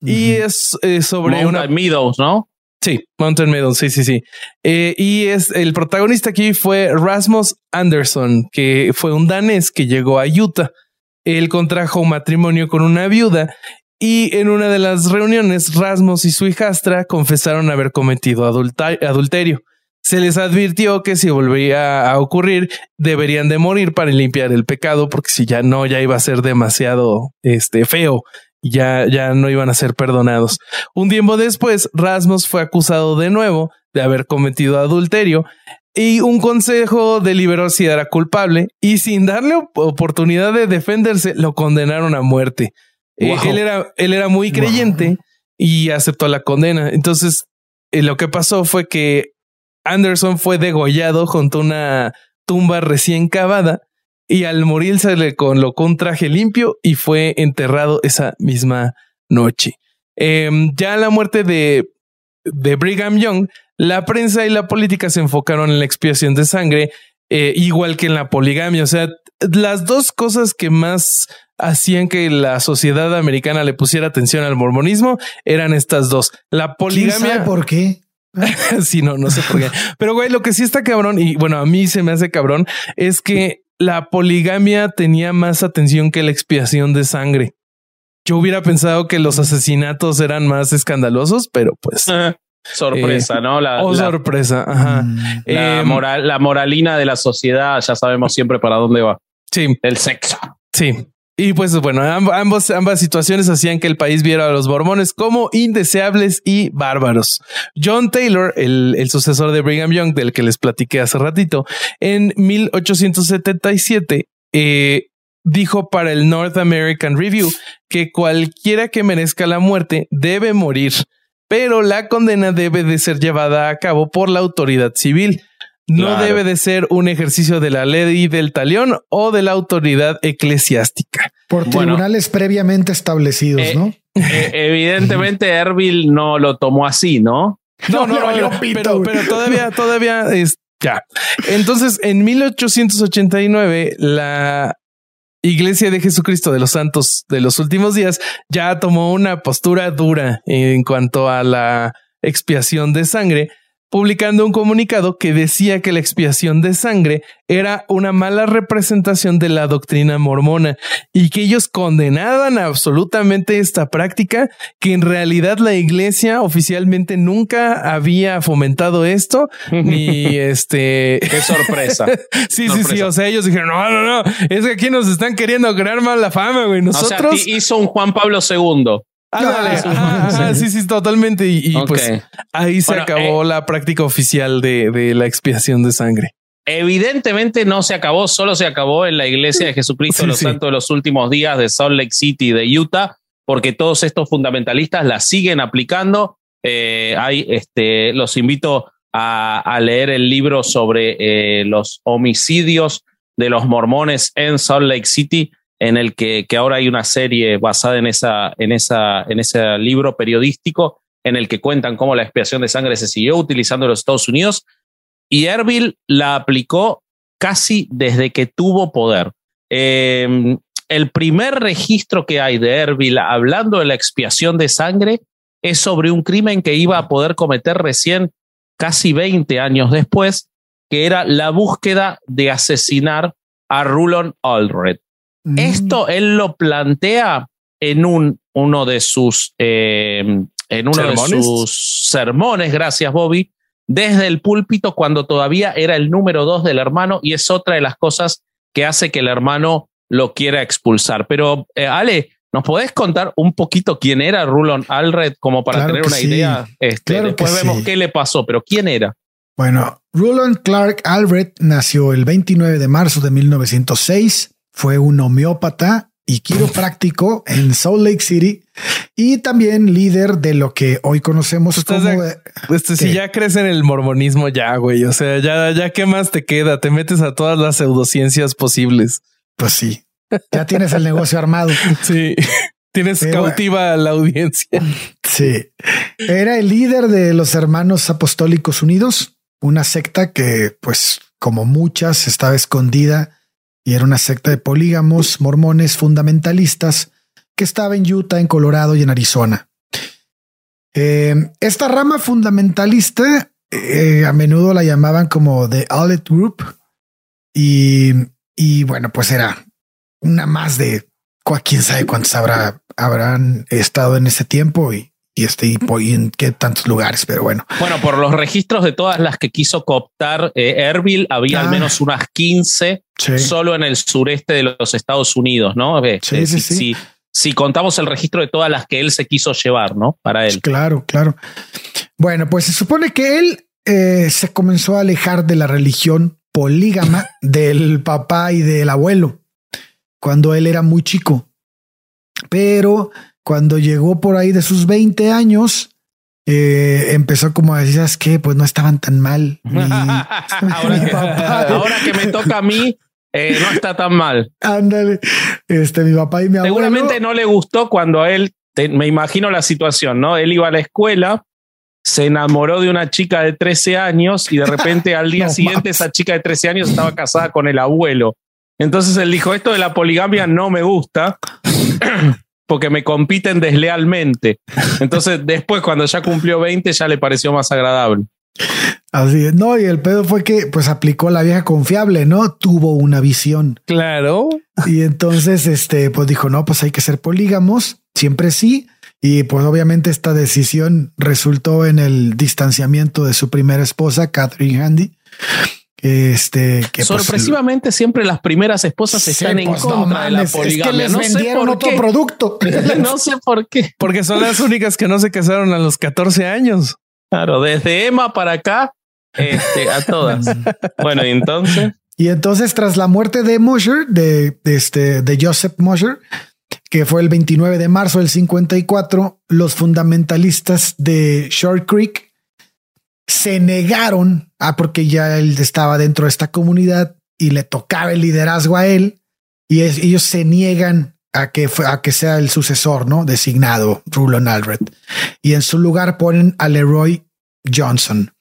Y es eh, sobre Mountain una... Meadows, ¿no? Sí, Mountain Meadows, sí, sí, sí. Eh, y es el protagonista aquí fue Rasmus Anderson, que fue un danés que llegó a Utah. Él contrajo un matrimonio con una viuda y en una de las reuniones, Rasmus y su hijastra confesaron haber cometido adulterio. Se les advirtió que si volvía a ocurrir, deberían de morir para limpiar el pecado, porque si ya no, ya iba a ser demasiado este, feo ya, ya no iban a ser perdonados. Un tiempo después, Rasmus fue acusado de nuevo de haber cometido adulterio y un consejo deliberó si era culpable y sin darle oportunidad de defenderse, lo condenaron a muerte. Eh, él, era, él era muy creyente y aceptó la condena. Entonces, eh, lo que pasó fue que Anderson fue degollado junto a una tumba recién cavada y al morir se le colocó un traje limpio y fue enterrado esa misma noche. Em, ya la muerte de, de Brigham Young, la prensa y la política se enfocaron en la expiación de sangre, eh, igual que en la poligamia. O sea, las dos cosas que más hacían que la sociedad americana le pusiera atención al mormonismo eran estas dos. La poligamia. por qué? sí, no, no sé por qué. Pero güey, lo que sí está cabrón y bueno, a mí se me hace cabrón es que la poligamia tenía más atención que la expiación de sangre. Yo hubiera pensado que los asesinatos eran más escandalosos, pero pues sorpresa, ¿no? La, oh, sorpresa. Ajá. Mm. La, em, moral, la moralina de la sociedad, ya sabemos siempre para dónde va. Sí. El sexo. Sí. Y pues bueno, ambas situaciones hacían que el país viera a los mormones como indeseables y bárbaros. John Taylor, el, el sucesor de Brigham Young, del que les platiqué hace ratito, en 1877 eh, dijo para el North American Review que cualquiera que merezca la muerte debe morir, pero la condena debe de ser llevada a cabo por la autoridad civil. No debe de ser un ejercicio de la ley del talión o de la autoridad eclesiástica. Por tribunales previamente establecidos, eh, ¿no? Eh, evidentemente, Erbil no lo tomó así, ¿no? No, no, no, pero, pero, todavía, todavía es ya. Entonces, en 1889, la Iglesia de Jesucristo de los Santos de los últimos días ya tomó una postura dura en cuanto a la expiación de sangre publicando un comunicado que decía que la expiación de sangre era una mala representación de la doctrina mormona y que ellos condenaban absolutamente esta práctica, que en realidad la iglesia oficialmente nunca había fomentado esto, ni este... Qué sorpresa. sí, sí, sí, o sea, ellos dijeron, no, no, no, es que aquí nos están queriendo crear mal la fama, güey. Nosotros... hizo un Juan Pablo II. Ah, sí, sí, totalmente. Y, pues ahí se acabó eh, la práctica oficial de, la expiación de sangre. Evidentemente no se acabó, solo se acabó en la iglesia de Jesucristo de los Santos de los últimos días de Salt Lake City de Utah, porque todos estos fundamentalistas la siguen aplicando. Eh, hay, este, los invito a, leer el libro sobre eh, los homicidios de los mormones en Salt Lake City en el que, ahora hay una serie basada en, esa, en, esa, en ese libro periodístico en el que cuentan cómo la expiación de sangre se siguió utilizando en los Estados Unidos y Erbil la aplicó casi desde que tuvo poder. Em, el primer registro que hay de Erbil hablando de la expiación de sangre es sobre un crimen que iba a poder cometer recién casi 20 años después, que era la búsqueda de asesinar a Rulon Allred. Esto él lo plantea en un, uno de sus, eh, en uno de sus sermones, gracias Bobby, desde el púlpito cuando todavía era el número dos del hermano y es otra de las cosas que hace que el hermano lo quiera expulsar. Pero eh, Ale, ¿nos podés contar un poquito quién era Rulon Alred como para tener una idea? Este, después vemos qué le pasó, pero ¿quién era? Bueno, Rulon Clark Alred nació el 29 de marzo de 1906, fue un homeópata y quiropráctico en Salt Lake City y también líder de lo que hoy conocemos como... este, si ya crees en el mormonismo ya, güey, o sea, ya, ya qué más te queda, te metes a todas las pseudociencias posibles. Pues sí, ya tienes el negocio armado. Sí, tienes cautiva a la audiencia. Sí, era el líder de los Hermanos Apostólicos Unidos, una secta que, pues, como muchas, estaba escondida y era una secta de polígamos mormones fundamentalistas que estaba en Utah, en Colorado y en Arizona. Eh, esta rama fundamentalista eh, a menudo la llamaban como The Outlet Group y, y, bueno, pues era una más de quién sabe cuántos habrá, habrán estado en ese tiempo y y, este, y, en qué tantos lugares, pero bueno. Bueno, por los registros de todas las que quiso cooptar eh, Erbil, había al ah. menos unas 15 solo en el sureste de los Estados Unidos, ¿no? Eh, sí, eh, sí, sí. Si, contamos el registro de todas las que él se quiso llevar, ¿no? Para él. Claro, claro. Bueno, pues se supone que él eh, se comenzó a alejar de la religión polígama del papá y del abuelo cuando él era muy chico. Pero cuando llegó por ahí de sus 20 años, eh, empezó como a decir, ¿sabes qué? Pues no estaban tan mal. ahora, que, me toca a mí, eh, no está tan mal. Ándale, este, mi papá y mi abuelo. Seguramente no le gustó cuando a él, me imagino la situación, ¿no? Él iba a la escuela, se enamoró de una chica de 13 años y de repente al día siguiente esa chica de 13 años estaba casada con el abuelo. Entonces él dijo, esto de la poligamia no me gusta porque me compiten deslealmente. Entonces, después, cuando ya cumplió 20, ya le pareció más agradable. Así es, no, y el pedo fue que pues aplicó la vieja confiable, ¿no? Tuvo una visión. Claro. Y entonces, este, pues dijo, no, pues hay que ser polígamos, siempre sí. Y pues obviamente esta decisión resultó en el distanciamiento de su primera esposa, Catherine Handy. Este que pues, sorpresivamente siempre las primeras esposas están en pues, contra de la poligamia. no sé por otro qué. producto. no sé por qué. Porque son las únicas que no se casaron a los 14 años. Claro, desde Emma para acá, este, a todas. bueno, y entonces. Y entonces, tras la muerte de Mosher, de, este, de Joseph Mosher, que fue el 29 de marzo del 54, los fundamentalistas de Short Creek se negaron a ah, porque ya él estaba dentro de esta comunidad y le tocaba el liderazgo a él y ellos se niegan a que, a que sea el sucesor, ¿no? Designado Rulon Alred. Y en su lugar ponen a Leroy Johnson.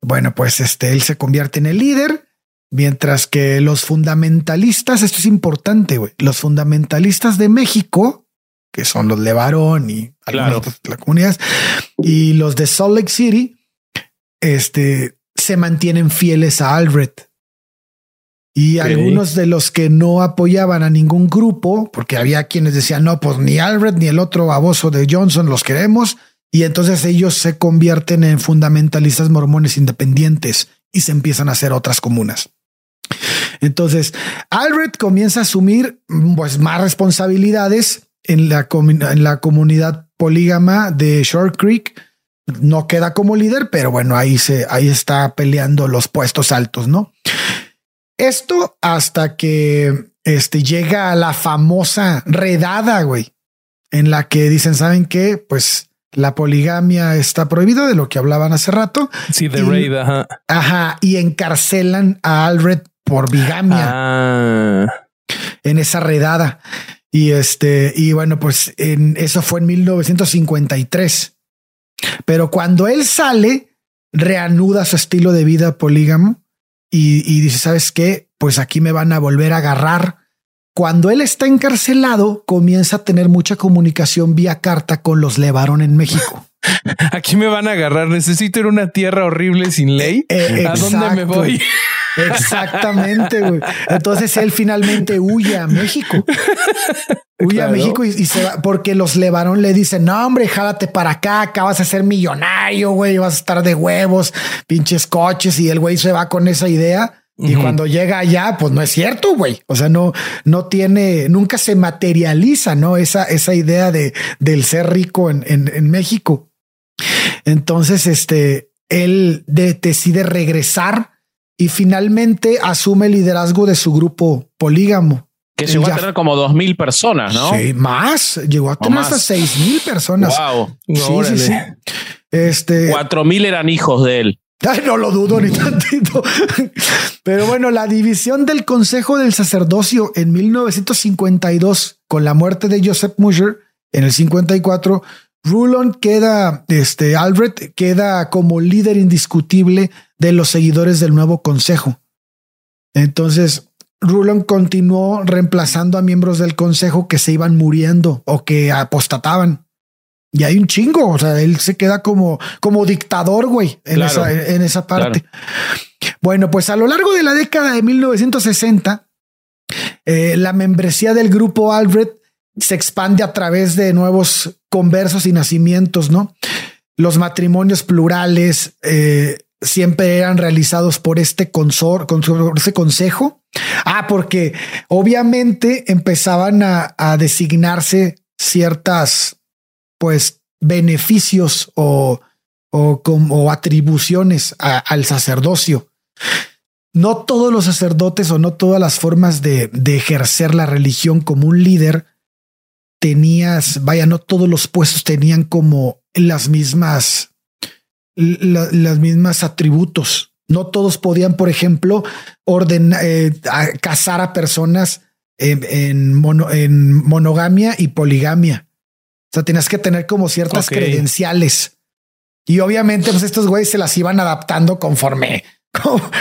Bueno, pues este, él se convierte en el líder, mientras que los fundamentalistas, esto es importante, los fundamentalistas de México, que son los Levarón y claro. comunidades, y los de Salt Lake City, este, se mantienen fieles a Alred. Y algunos de los que no apoyaban a ningún grupo, porque había quienes decían, no, pues ni Alred ni el otro baboso de Johnson los queremos. Y entonces ellos se convierten en fundamentalistas mormones independientes y se empiezan a hacer otras comunas. Entonces, Alred comienza a asumir pues, más responsabilidades en la, en la comunidad polígama de Short Creek no queda como líder, pero bueno, ahí se, ahí está peleando los puestos altos, ¿no? Esto hasta que este llega a la famosa redada, güey, en la que dicen, ¿saben qué? Pues la poligamia está prohibida de lo que hablaban hace rato. Sí, de raid, ajá. Ajá, y encarcelan a Alred por bigamia. Ah. En esa redada. Y este, y bueno, pues en eso fue en 1953. Pero cuando él sale, reanuda su estilo de vida polígamo y, dice, ¿sabes qué? Pues aquí me van a volver a agarrar. Cuando él está encarcelado, comienza a tener mucha comunicación vía carta con los Levarón en México. Aquí me van a agarrar. Necesito ir a una tierra horrible sin ley. Eh, ¿A dónde me voy? Exactamente, güey. Entonces él finalmente huye a México. Huye a México y, se va porque los Levarón le dicen, no, hombre, jálate para acá, acá vas a ser millonario, güey, vas a estar de huevos, pinches coches. Y el güey se va con esa idea. Y cuando llega allá, pues no es cierto, güey. O sea, no, no tiene, nunca se materializa, ¿no? Esa, esa idea de, del ser rico en, en, México. Entonces, este, él decide regresar y finalmente asume el liderazgo de su grupo polígamo. Que llegó a tener como dos mil personas, ¿no? Sí, más. Llegó a tener hasta seis mil personas. Wow. Sí, sí, sí. Este cuatro mil eran hijos de él. Ay, no lo dudo ni tantito. Pero bueno, la división del Consejo del Sacerdocio en 1952, con la muerte de Joseph Musher en el 54, Rulon queda, este, Albert queda como líder indiscutible de los seguidores del nuevo consejo. Entonces, Rulon continuó reemplazando a miembros del consejo que se iban muriendo o que apostataban. Y hay un chingo, o sea, él se queda como, como dictador, güey, en, esa, en esa parte. Bueno, pues a lo largo de la década de 1960, eh, la membresía del grupo Albert se expande a través de nuevos conversos y nacimientos, ¿no? Los matrimonios plurales eh, siempre eran realizados por este consor, por ese consejo. Ah, porque obviamente empezaban a, designarse ciertas, pues, beneficios o, o, atribuciones al sacerdocio. No todos los sacerdotes o no todas las formas de ejercer la religión como un líder tenías, vaya, no todos los puestos tenían como las mismas, las mismas atributos. No todos podían, por ejemplo, ordenar, eh, casar a personas en, en, monogamia y poligamia. O sea, tenías que tener como ciertas credenciales. Y obviamente, pues estos güeyes se las iban adaptando conforme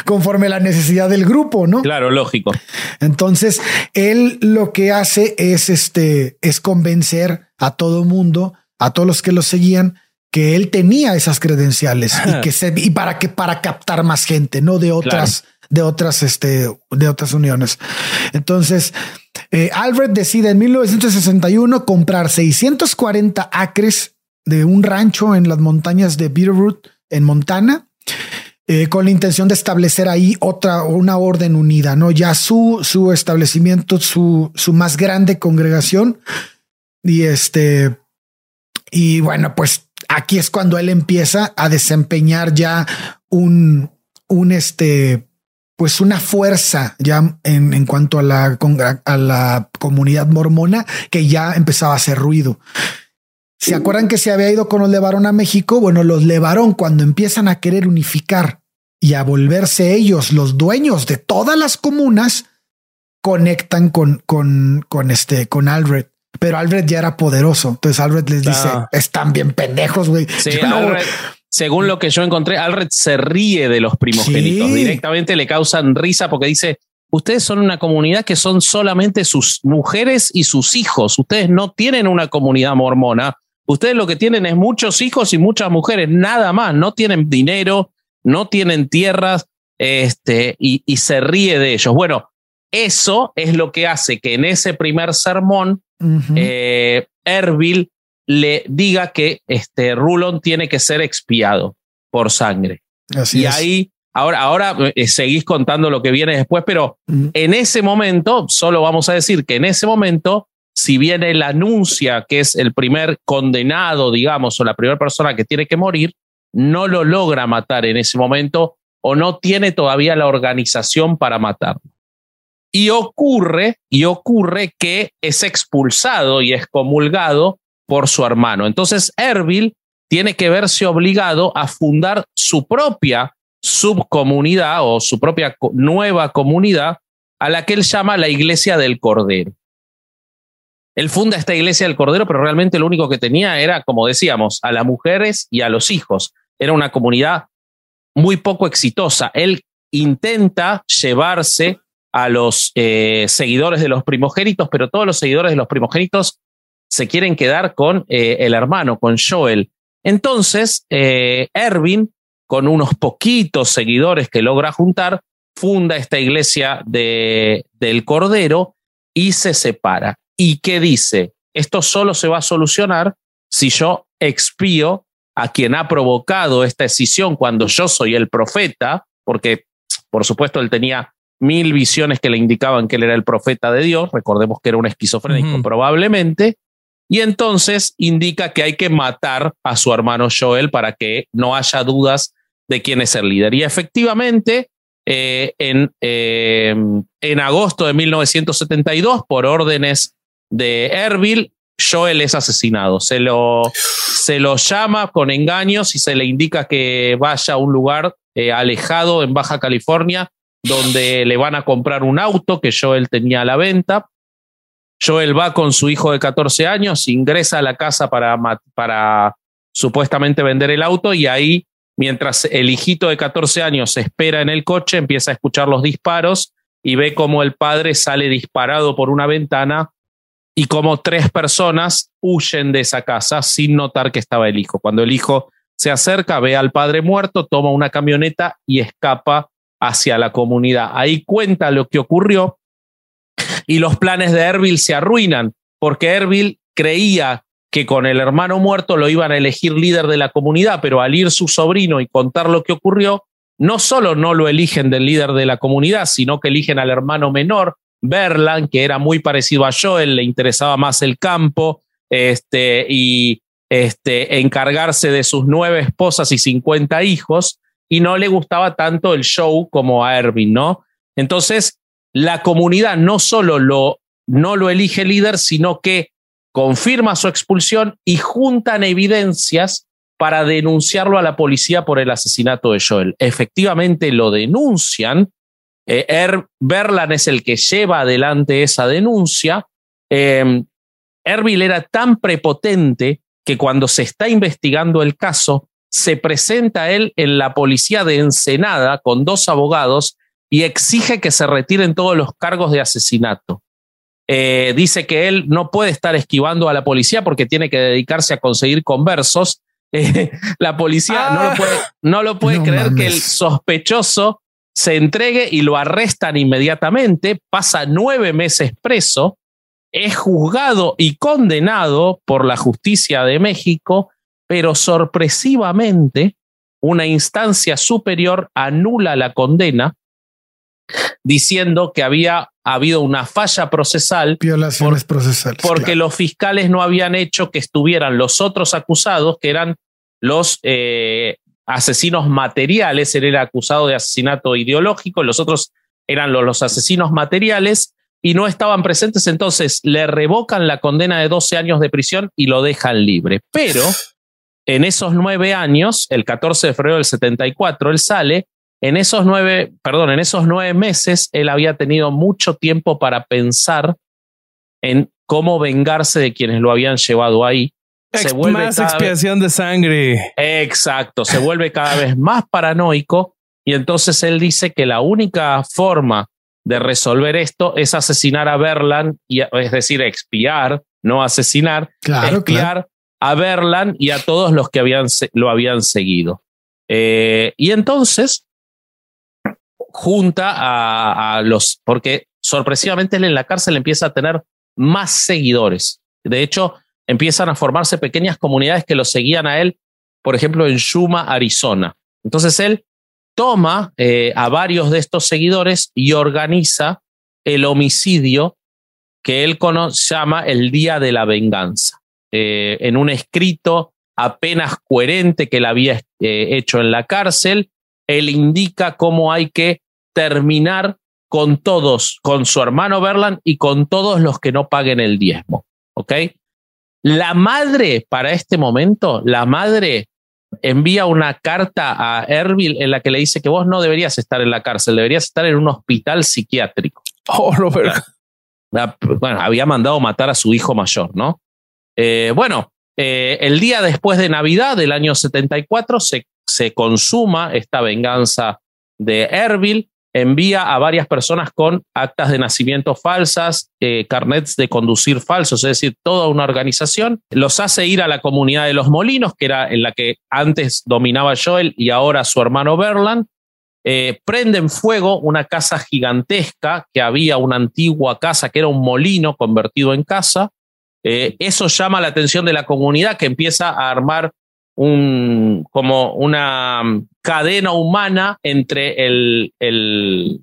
conforme la necesidad del grupo, ¿no? Claro, lógico. Entonces, él lo que hace es este es convencer a todo mundo, a todos los que lo seguían, que él tenía esas credenciales y que se y para que para captar más gente, no de otras de otras este de otras uniones. Entonces, eh, Albert decide en 1961 comprar 640 acres de un rancho en las montañas de Bitterroot en Montana eh, con la intención de establecer ahí otra, una orden unida, ¿no? Ya su, su establecimiento, su, su más grande congregación. Y este, y bueno, pues aquí es cuando él empieza a desempeñar ya un, un este, pues una fuerza ya en, en cuanto a la, a la comunidad mormona que ya empezaba a hacer ruido. ¿Se acuerdan que se había ido con los Levarón a México? Bueno, los Levarón cuando empiezan a querer unificar y a volverse ellos los dueños de todas las comunas, conectan con, con, con este, con Albert. Pero Albert ya era poderoso. Entonces Albert les dice, están bien pendejos, güey. según lo que yo encontré, Albert se ríe de los primogénitos. Directamente le causan risa porque dice, ustedes son una comunidad que son solamente sus mujeres y sus hijos. Ustedes no tienen una comunidad mormona. Ustedes lo que tienen es muchos hijos y muchas mujeres, nada más. No tienen dinero, no tienen tierras este, y, se ríe de ellos. Bueno, eso es lo que hace que en ese primer sermón eh, Erbil le diga que este Rulon tiene que ser expiado por sangre. y ahí, ahora, ahora eh, seguís contando lo que viene después, pero en ese momento, solo vamos a decir que en ese momento si bien él anuncia que es el primer condenado, digamos, o la primera persona que tiene que morir, no lo logra matar en ese momento o no tiene todavía la organización para matarlo. Y ocurre, y ocurre que es expulsado y excomulgado por su hermano. Entonces, Erbil tiene que verse obligado a fundar su propia subcomunidad o su propia nueva comunidad a la que él llama la Iglesia del Cordero. Él funda esta iglesia del Cordero, pero realmente lo único que tenía era, como decíamos, a las mujeres y a los hijos. Era una comunidad muy poco exitosa. Él intenta llevarse a los eh, seguidores de los primogénitos, pero todos los seguidores de los primogénitos se quieren quedar con eh, el hermano, con Joel. Entonces, eh, Erwin, con unos poquitos seguidores que logra juntar, funda esta iglesia de, del Cordero y se separa. ¿Y qué dice? Esto solo se va a solucionar si yo expío a quien ha provocado esta escisión cuando yo soy el profeta, porque por supuesto él tenía mil visiones que le indicaban que él era el profeta de Dios, recordemos que era un esquizofrénico probablemente, y entonces indica que hay que matar a su hermano Joel para que no haya dudas de quién es el líder. Y efectivamente, eh, en, eh, en agosto de 1972, por órdenes de Erbil, Joel es asesinado. Se lo, se lo llama con engaños y se le indica que vaya a un lugar eh, alejado en Baja California donde le van a comprar un auto que Joel tenía a la venta. Joel va con su hijo de 14 años, ingresa a la casa para, para supuestamente vender el auto y ahí, mientras el hijito de 14 años espera en el coche, empieza a escuchar los disparos y ve cómo el padre sale disparado por una ventana y como tres personas huyen de esa casa sin notar que estaba el hijo. Cuando el hijo se acerca, ve al padre muerto, toma una camioneta y escapa hacia la comunidad. Ahí cuenta lo que ocurrió y los planes de Erbil se arruinan porque Erbil creía que con el hermano muerto lo iban a elegir líder de la comunidad, pero al ir su sobrino y contar lo que ocurrió, no solo no lo eligen del líder de la comunidad, sino que eligen al hermano menor, Berlan, que era muy parecido a Joel, le interesaba más el campo este, y este, encargarse de sus nueve esposas y cincuenta hijos, y no le gustaba tanto el show como a Erwin, ¿no? Entonces, la comunidad no solo lo, no lo elige líder, sino que confirma su expulsión y juntan evidencias para denunciarlo a la policía por el asesinato de Joel. Efectivamente lo denuncian eh, er, Berlan es el que lleva adelante esa denuncia. Eh, Erbil era tan prepotente que cuando se está investigando el caso, se presenta él en la policía de Ensenada con dos abogados y exige que se retiren todos los cargos de asesinato. Eh, dice que él no puede estar esquivando a la policía porque tiene que dedicarse a conseguir conversos. la policía no lo ah. puede, no lo puede creer que el sospechoso se entregue y lo arrestan inmediatamente, pasa nueve meses preso, es juzgado y condenado por la justicia de México, pero sorpresivamente una instancia superior anula la condena diciendo que había habido una falla procesal. Violaciones procesales. Porque los fiscales no habían hecho que estuvieran los otros acusados, que eran los eh, asesinos materiales, él era acusado de asesinato ideológico, los otros eran los, asesinos materiales y no estaban presentes, entonces le revocan la condena de 12 años de prisión y lo dejan libre. Pero en esos nueve años, el 14 de febrero del 74, él sale, en esos nueve, perdón, en esos nueve meses, él había tenido mucho tiempo para pensar en cómo vengarse de quienes lo habían llevado ahí se vuelve más expiación de sangre. Exacto, se vuelve cada vez más paranoico y entonces él dice que la única forma de resolver esto es asesinar a Berlan, y, es decir, expiar, no asesinar, claro, expiar a Berlan y a todos los que habían, lo habían seguido. Eh, y entonces junta a, a los, porque sorpresivamente él en la cárcel empieza a tener más seguidores. De hecho, empiezan a formarse pequeñas comunidades que lo seguían a él, por ejemplo, en Yuma, Arizona. Entonces él toma eh, a varios de estos seguidores y organiza el homicidio que él llama el Día de la Venganza. Eh, en un escrito apenas coherente que él había eh, hecho en la cárcel, él indica cómo hay que terminar con todos, con su hermano Berland y con todos los que no paguen el diezmo. ¿Ok? La madre, para este momento, la madre envía una carta a Erbil en la que le dice que vos no deberías estar en la cárcel, deberías estar en un hospital psiquiátrico. Oh, bueno, había mandado matar a su hijo mayor, ¿no? Eh, bueno, eh, el día después de Navidad del año 74 se, se consuma esta venganza de Erbil envía a varias personas con actas de nacimiento falsas, eh, carnets de conducir falsos, es decir, toda una organización, los hace ir a la comunidad de los molinos, que era en la que antes dominaba Joel y ahora su hermano Berland, eh, prenden fuego una casa gigantesca que había una antigua casa que era un molino convertido en casa. Eh, eso llama la atención de la comunidad que empieza a armar un, como una cadena humana entre el, el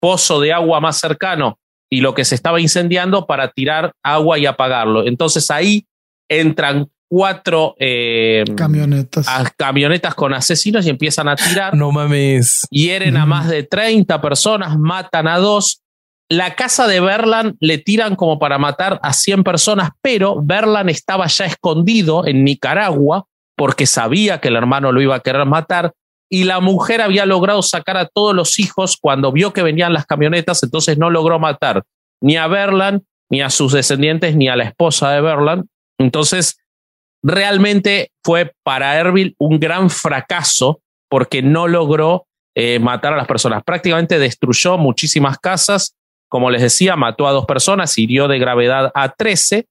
pozo de agua más cercano y lo que se estaba incendiando para tirar agua y apagarlo. Entonces ahí entran cuatro eh, camionetas. camionetas con asesinos y empiezan a tirar. No mames. Hieren a más de 30 personas, matan a dos. La casa de Berlan le tiran como para matar a 100 personas, pero Berlan estaba ya escondido en Nicaragua porque sabía que el hermano lo iba a querer matar y la mujer había logrado sacar a todos los hijos cuando vio que venían las camionetas, entonces no logró matar ni a Berlan, ni a sus descendientes, ni a la esposa de Berlan. Entonces, realmente fue para Erbil un gran fracaso porque no logró eh, matar a las personas. Prácticamente destruyó muchísimas casas. Como les decía, mató a dos personas, hirió de gravedad a 13.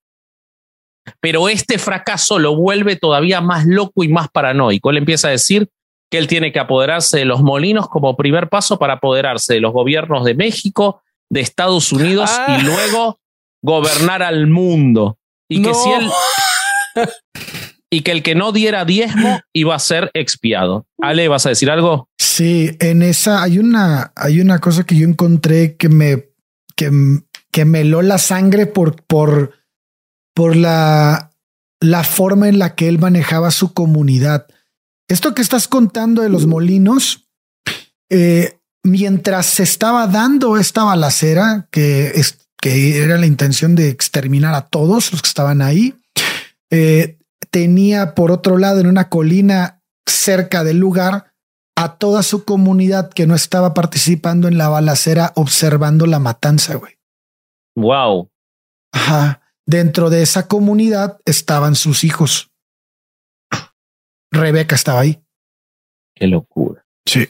Pero este fracaso lo vuelve todavía más loco y más paranoico. Él empieza a decir que él tiene que apoderarse de los molinos como primer paso para apoderarse de los gobiernos de México, de Estados Unidos y Ah. luego gobernar al mundo. Y que No. si él y que el que no diera diezmo iba a ser expiado. Ale, ¿vas a decir algo? Sí, en esa hay una, hay una cosa que yo encontré que me, que, que me heló la sangre por, por, por la, la forma en la que él manejaba su comunidad. Esto que estás contando de los molinos, eh, mientras se estaba dando esta balacera, que, es, que era la intención de exterminar a todos los que estaban ahí, eh, tenía por otro lado en una colina cerca del lugar a toda su comunidad que no estaba participando en la balacera observando la matanza, güey. Wow. Ajá. Dentro de esa comunidad estaban sus hijos. Rebeca estaba ahí. Qué locura. Sí.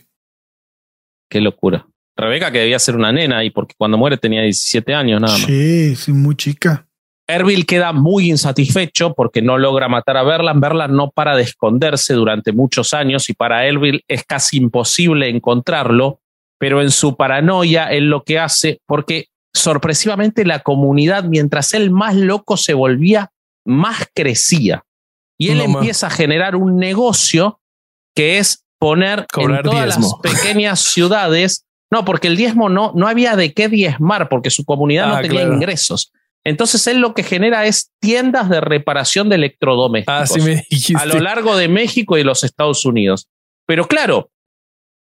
Qué locura. Rebeca, que debía ser una nena, y porque cuando muere tenía 17 años nada más. Sí, sí, muy chica. Erbil queda muy insatisfecho porque no logra matar a Berlan. Berlan no para de esconderse durante muchos años y para Erbil es casi imposible encontrarlo, pero en su paranoia él lo que hace, porque sorpresivamente la comunidad, mientras él más loco se volvía, más crecía. Y él No, empieza a generar un negocio que es poner Cobrar en todas diezmo. las pequeñas ciudades. No, porque el diezmo no, no había de qué diezmar, porque su comunidad no Ah, tenía claro. ingresos. Entonces él lo que genera es tiendas de reparación de electrodomésticos Ah, me a lo largo de México y los Estados Unidos. Pero claro,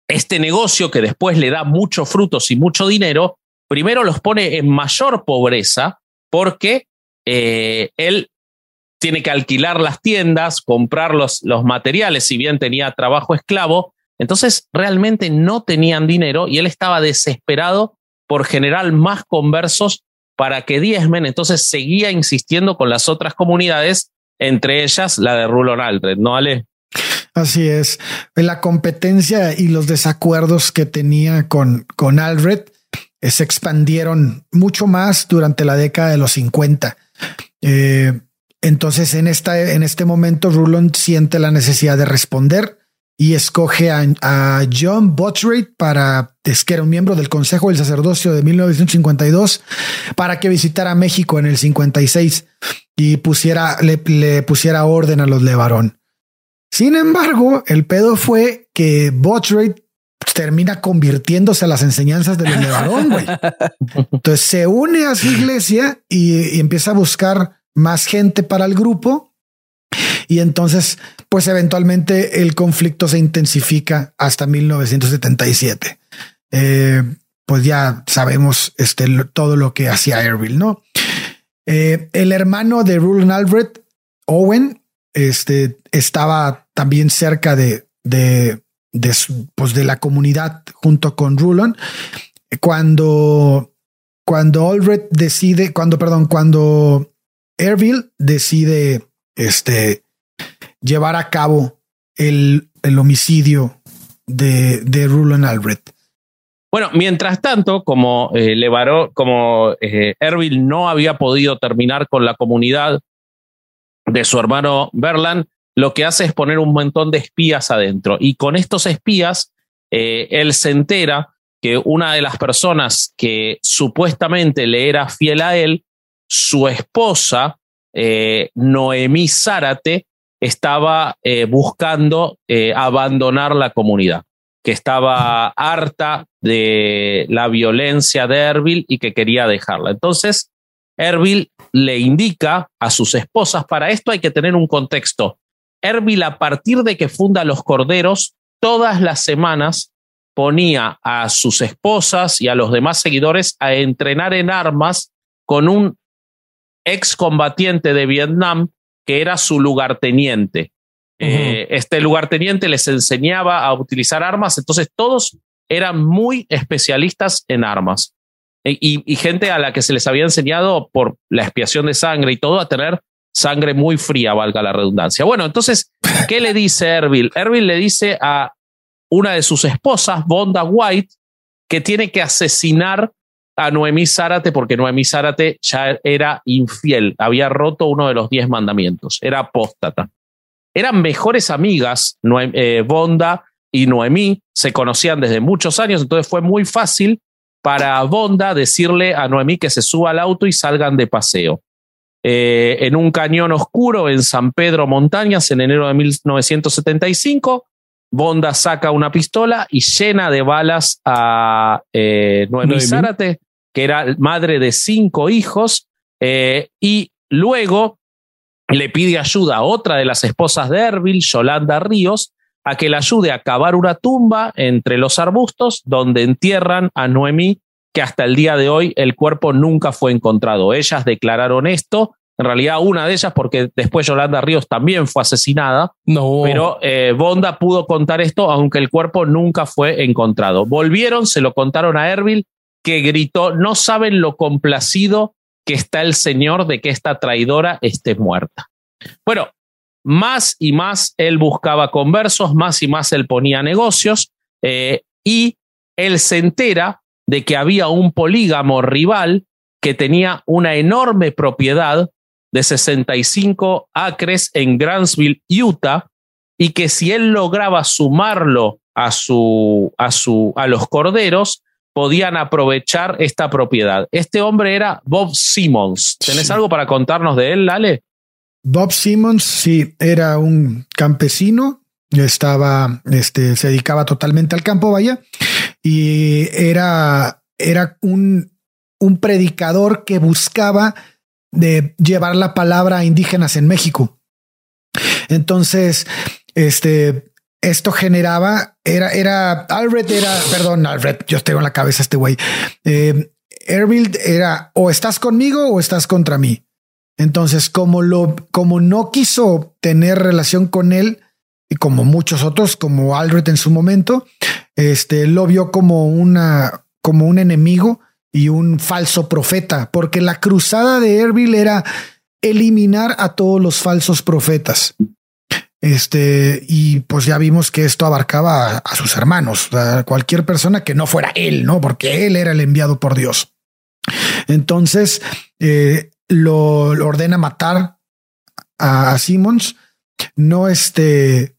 este negocio que después le da muchos frutos y mucho dinero, primero los pone en mayor pobreza porque eh, él tiene que alquilar las tiendas, comprar los, los materiales, si bien tenía trabajo esclavo, entonces realmente no tenían dinero y él estaba desesperado por generar más conversos para que diezmen, entonces seguía insistiendo con las otras comunidades, entre ellas la de Rulon Aldred, ¿no, Ale? Así es. La competencia y los desacuerdos que tenía con, con Alred eh, se expandieron mucho más durante la década de los 50. Eh, entonces, en, esta, en este momento, Rulon siente la necesidad de responder y escoge a, John Botchrate para, que era un miembro del Consejo del Sacerdocio de 1952, para que visitara México en el 56 y pusiera, le, pusiera orden a los Levarón. Sin embargo, el pedo fue que Botchrate termina convirtiéndose a las enseñanzas de los Levarón, güey. Entonces se une a su iglesia y, empieza a buscar más gente para el grupo. Y entonces, pues eventualmente el conflicto se intensifica hasta 1977. Eh, pues ya sabemos este, todo lo que hacía Erbil, ¿no? Eh, el hermano de Rulon Albert, Owen, este, estaba también cerca de, de, de, pues de la comunidad junto con Rulon. Cuando, cuando Albert decide, cuando, perdón, cuando Erbil decide este, llevar a cabo el, el homicidio de, de Rulon Albert. Bueno, mientras tanto, como eh, como eh, Erbil no había podido terminar con la comunidad de su hermano Berlan, lo que hace es poner un montón de espías adentro. Y con estos espías él se entera que una de las personas que supuestamente le era fiel a él, su esposa, Noemí Zárate, estaba buscando abandonar la comunidad que estaba harta de la violencia de Erbil y que quería dejarla. Entonces, Erbil le indica a sus esposas, para esto hay que tener un contexto. Erbil, a partir de que funda los Corderos, todas las semanas ponía a sus esposas y a los demás seguidores a entrenar en armas con un excombatiente de Vietnam que era su lugarteniente. Eh, este lugarteniente les enseñaba a utilizar armas, entonces todos eran muy especialistas en armas. E, y, gente a la que se les había enseñado por la expiación de sangre y todo a tener sangre muy fría, valga la redundancia. Bueno, entonces, ¿qué le dice Erbil? Erbil le dice a una de sus esposas, Bonda White, que tiene que asesinar a Noemí Zárate porque Noemí Zárate ya era infiel, había roto uno de los diez mandamientos, era apóstata eran mejores amigas, eh, Bonda y Noemí, se conocían desde muchos años, entonces fue muy fácil para Bonda decirle a Noemí que se suba al auto y salgan de paseo. Eh, en un cañón oscuro en San Pedro Montañas en enero de 1975, Bonda saca una pistola y llena de balas a eh, Noemí, Zárate, que era madre de cinco hijos, y luego le pide ayuda a otra de las esposas de Erbil, Yolanda Ríos, a que le ayude a cavar una tumba entre los arbustos donde entierran a Noemí, que hasta el día de hoy el cuerpo nunca fue encontrado. Ellas declararon esto, en realidad una de ellas, porque después Yolanda Ríos también fue asesinada, no. pero eh, Bonda pudo contar esto, aunque el cuerpo nunca fue encontrado. Volvieron, se lo contaron a Erbil, que gritó, no saben lo complacido que está el Señor de que esta traidora esté muerta. Bueno, más y más él buscaba conversos, más y más él ponía negocios eh, y él se entera de que había un polígamo rival que tenía una enorme propiedad de 65 acres en Grantsville, Utah, y que si él lograba sumarlo a, su, a, su, a los corderos, podían aprovechar esta propiedad. Este hombre era Bob Simmons. ¿Tenés algo para contarnos de él, Lale? Bob Simmons, sí, era un campesino, estaba, este, se dedicaba totalmente al campo, vaya, y era, era un, un predicador que buscaba de llevar la palabra a indígenas en México. Entonces, este, esto generaba, era, era, Alfred era, perdón, Alfred, yo tengo en la cabeza este güey. Eh, era o estás conmigo o estás contra mí. Entonces, como lo, como no quiso tener relación con él y como muchos otros, como Alfred en su momento, este lo vio como una, como un enemigo y un falso profeta, porque la cruzada de Erbil era eliminar a todos los falsos profetas. Este, y pues ya vimos que esto abarcaba a, sus hermanos, a cualquier persona que no fuera él, ¿no? Porque él era el enviado por Dios. Entonces, eh, lo, ordena matar a, Simmons. No, este,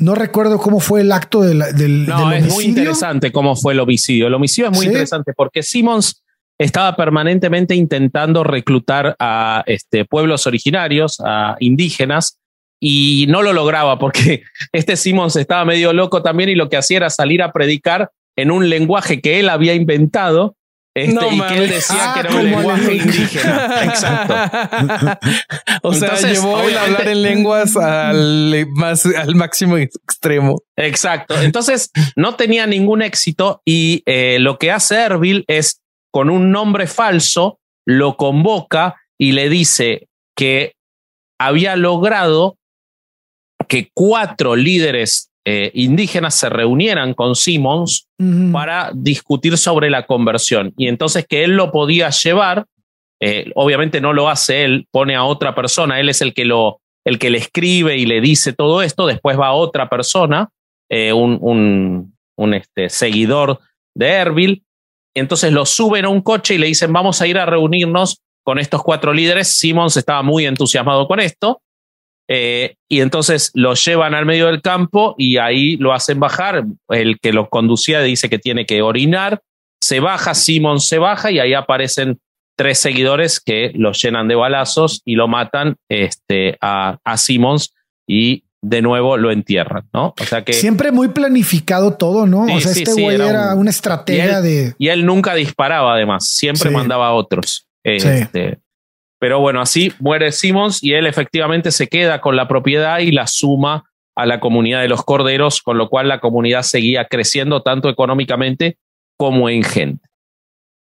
no recuerdo cómo fue el acto del, del, no, es muy interesante cómo fue el homicidio. El homicidio es muy interesante porque Simmons estaba permanentemente intentando reclutar a este, pueblos originarios, a indígenas, y no lo lograba porque este Simmons estaba medio loco también y lo que hacía era salir a predicar en un lenguaje que él había inventado este, y que él decía que era un ah, lenguaje indígena. Exacto. o sea, llevó el hablar en lenguas al, más, al máximo extremo. Exacto. Entonces no tenía ningún éxito y eh, lo que hace Erbil es con un nombre falso lo convoca y le dice que había logrado que cuatro líderes eh, indígenas se reunieran con Simmons para discutir sobre la conversión. Y entonces que él lo podía llevar, eh, obviamente no lo hace él, pone a otra persona, él es el que, lo, el que le escribe y le dice todo esto, después va otra persona, eh, un, un, un este, seguidor de Erbil, entonces lo suben a un coche y le dicen, vamos a ir a reunirnos con estos cuatro líderes. Simmons estaba muy entusiasmado con esto Eh, y entonces lo llevan al medio del campo y ahí lo hacen bajar. El que lo conducía dice que tiene que orinar. Se baja, Simon se baja y ahí aparecen tres seguidores que lo llenan de balazos y lo matan este, a, a Simmons y de nuevo lo entierran, ¿no? O sea que siempre muy planificado todo, ¿no? o sea, este güey era, una estrategia de y él nunca disparaba, además, siempre mandaba a otros. Este, pero bueno, así muere Simmons y él efectivamente se queda con la propiedad y la suma a la comunidad de los corderos, con lo cual la comunidad seguía creciendo tanto económicamente como en gente.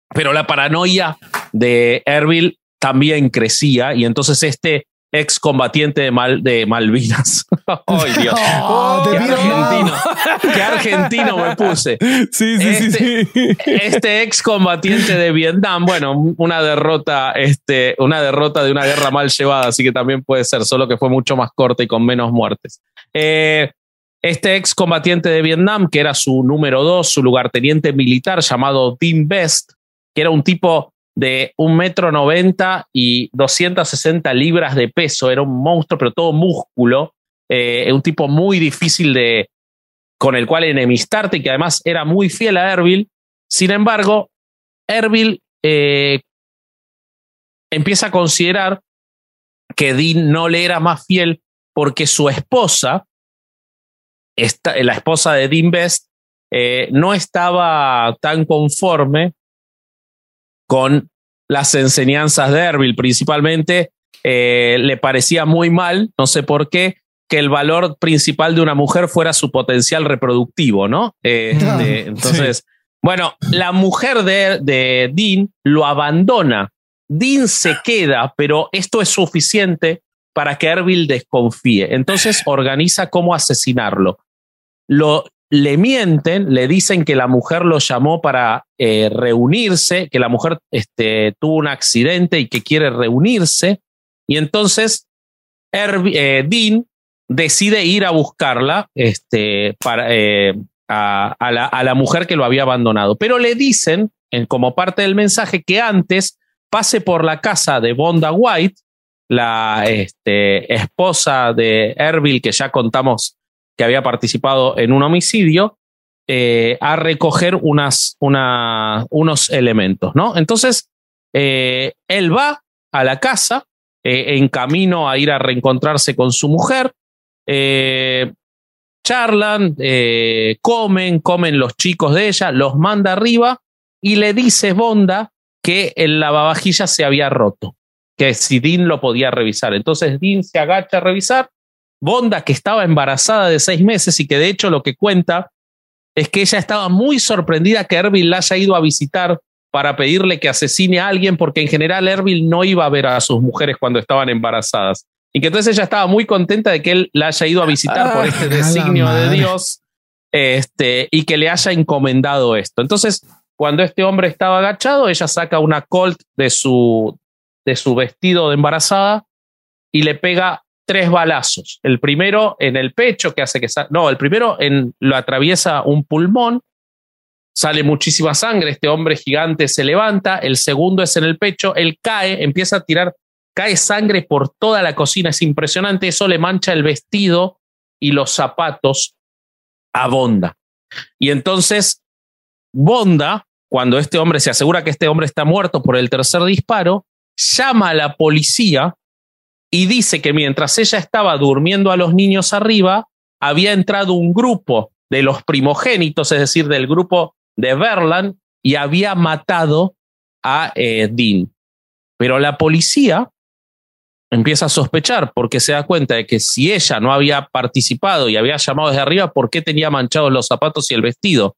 Pero la paranoia de Erbil también crecía y entonces este excombatiente de, Mal, de Malvinas. ¡Ay, Dios! Oh, qué, argentino, ¡Qué argentino me puse! Sí, sí, este, sí, sí. Este excombatiente de Vietnam, bueno, una derrota, este, una derrota de una guerra mal llevada, así que también puede ser, solo que fue mucho más corta y con menos muertes. Eh, este excombatiente de Vietnam, que era su número dos, su lugarteniente militar llamado Dean Best, que era un tipo de un metro noventa y 260 libras de peso. Era un monstruo, pero todo músculo. Eh, un tipo muy difícil de con el cual enemistarte que además era muy fiel a Erbil. Sin embargo, Erbil eh, empieza a considerar que Dean no le era más fiel porque su esposa, la esposa de Dean Best, eh, no estaba tan conforme con las enseñanzas de Erbil, principalmente eh, le parecía muy mal, no sé por qué, que el valor principal de una mujer fuera su potencial reproductivo, ¿no? Eh, ah, entonces, bueno, la mujer de, de Dean lo abandona. Dean se queda, pero esto es suficiente para que Erbil desconfíe. Entonces organiza cómo asesinarlo. Lo, le mienten, le dicen que la mujer lo llamó para eh, reunirse, que la mujer este, tuvo un accidente y que quiere reunirse. Y entonces eh, Dean decide ir a buscarla este, para, eh, a, la, a, la, mujer que lo había abandonado. Pero le dicen, en, como parte del mensaje, que antes pase por la casa de Bonda White, la este, esposa de Erbil, que ya contamos que había participado en un homicidio eh, a recoger unas, unos elementos, ¿no? Entonces, eh, él va a la casa eh, en camino a ir a reencontrarse con su mujer, charlan, comen, comen los chicos de ella, los manda arriba y le dice Bonda que el lavavajillas se había roto, que si Dean lo podía revisar. Entonces Dean se agacha a revisar Bonda, que estaba embarazada de seis meses y que de hecho lo que cuenta es que ella estaba muy sorprendida que Erbil la haya ido a visitar para pedirle que asesine a alguien, porque en general Erbil no iba a ver a sus mujeres cuando estaban embarazadas. Y que entonces ella estaba muy contenta de que él la haya ido a visitar por este ah, designio de Dios este, y que le haya encomendado esto. Entonces, cuando este hombre estaba agachado, ella saca una colt de su, de su vestido de embarazada y le pega tres balazos. El primero en el pecho, que hace que... No, el primero en, lo atraviesa un pulmón, sale muchísima sangre, este hombre gigante se levanta, el segundo es en el pecho, él cae, empieza a tirar, cae sangre por toda la cocina, es impresionante, eso le mancha el vestido y los zapatos a Bonda. Y entonces, Bonda, cuando este hombre se asegura que este hombre está muerto por el tercer disparo, llama a la policía y dice que mientras ella estaba durmiendo a los niños arriba, había entrado un grupo de los primogénitos, es decir, del grupo de Verland, y había matado a eh, Dean. Pero la policía empieza a sospechar porque se da cuenta de que si ella no había participado y había llamado desde arriba, ¿por qué tenía manchados los zapatos y el vestido?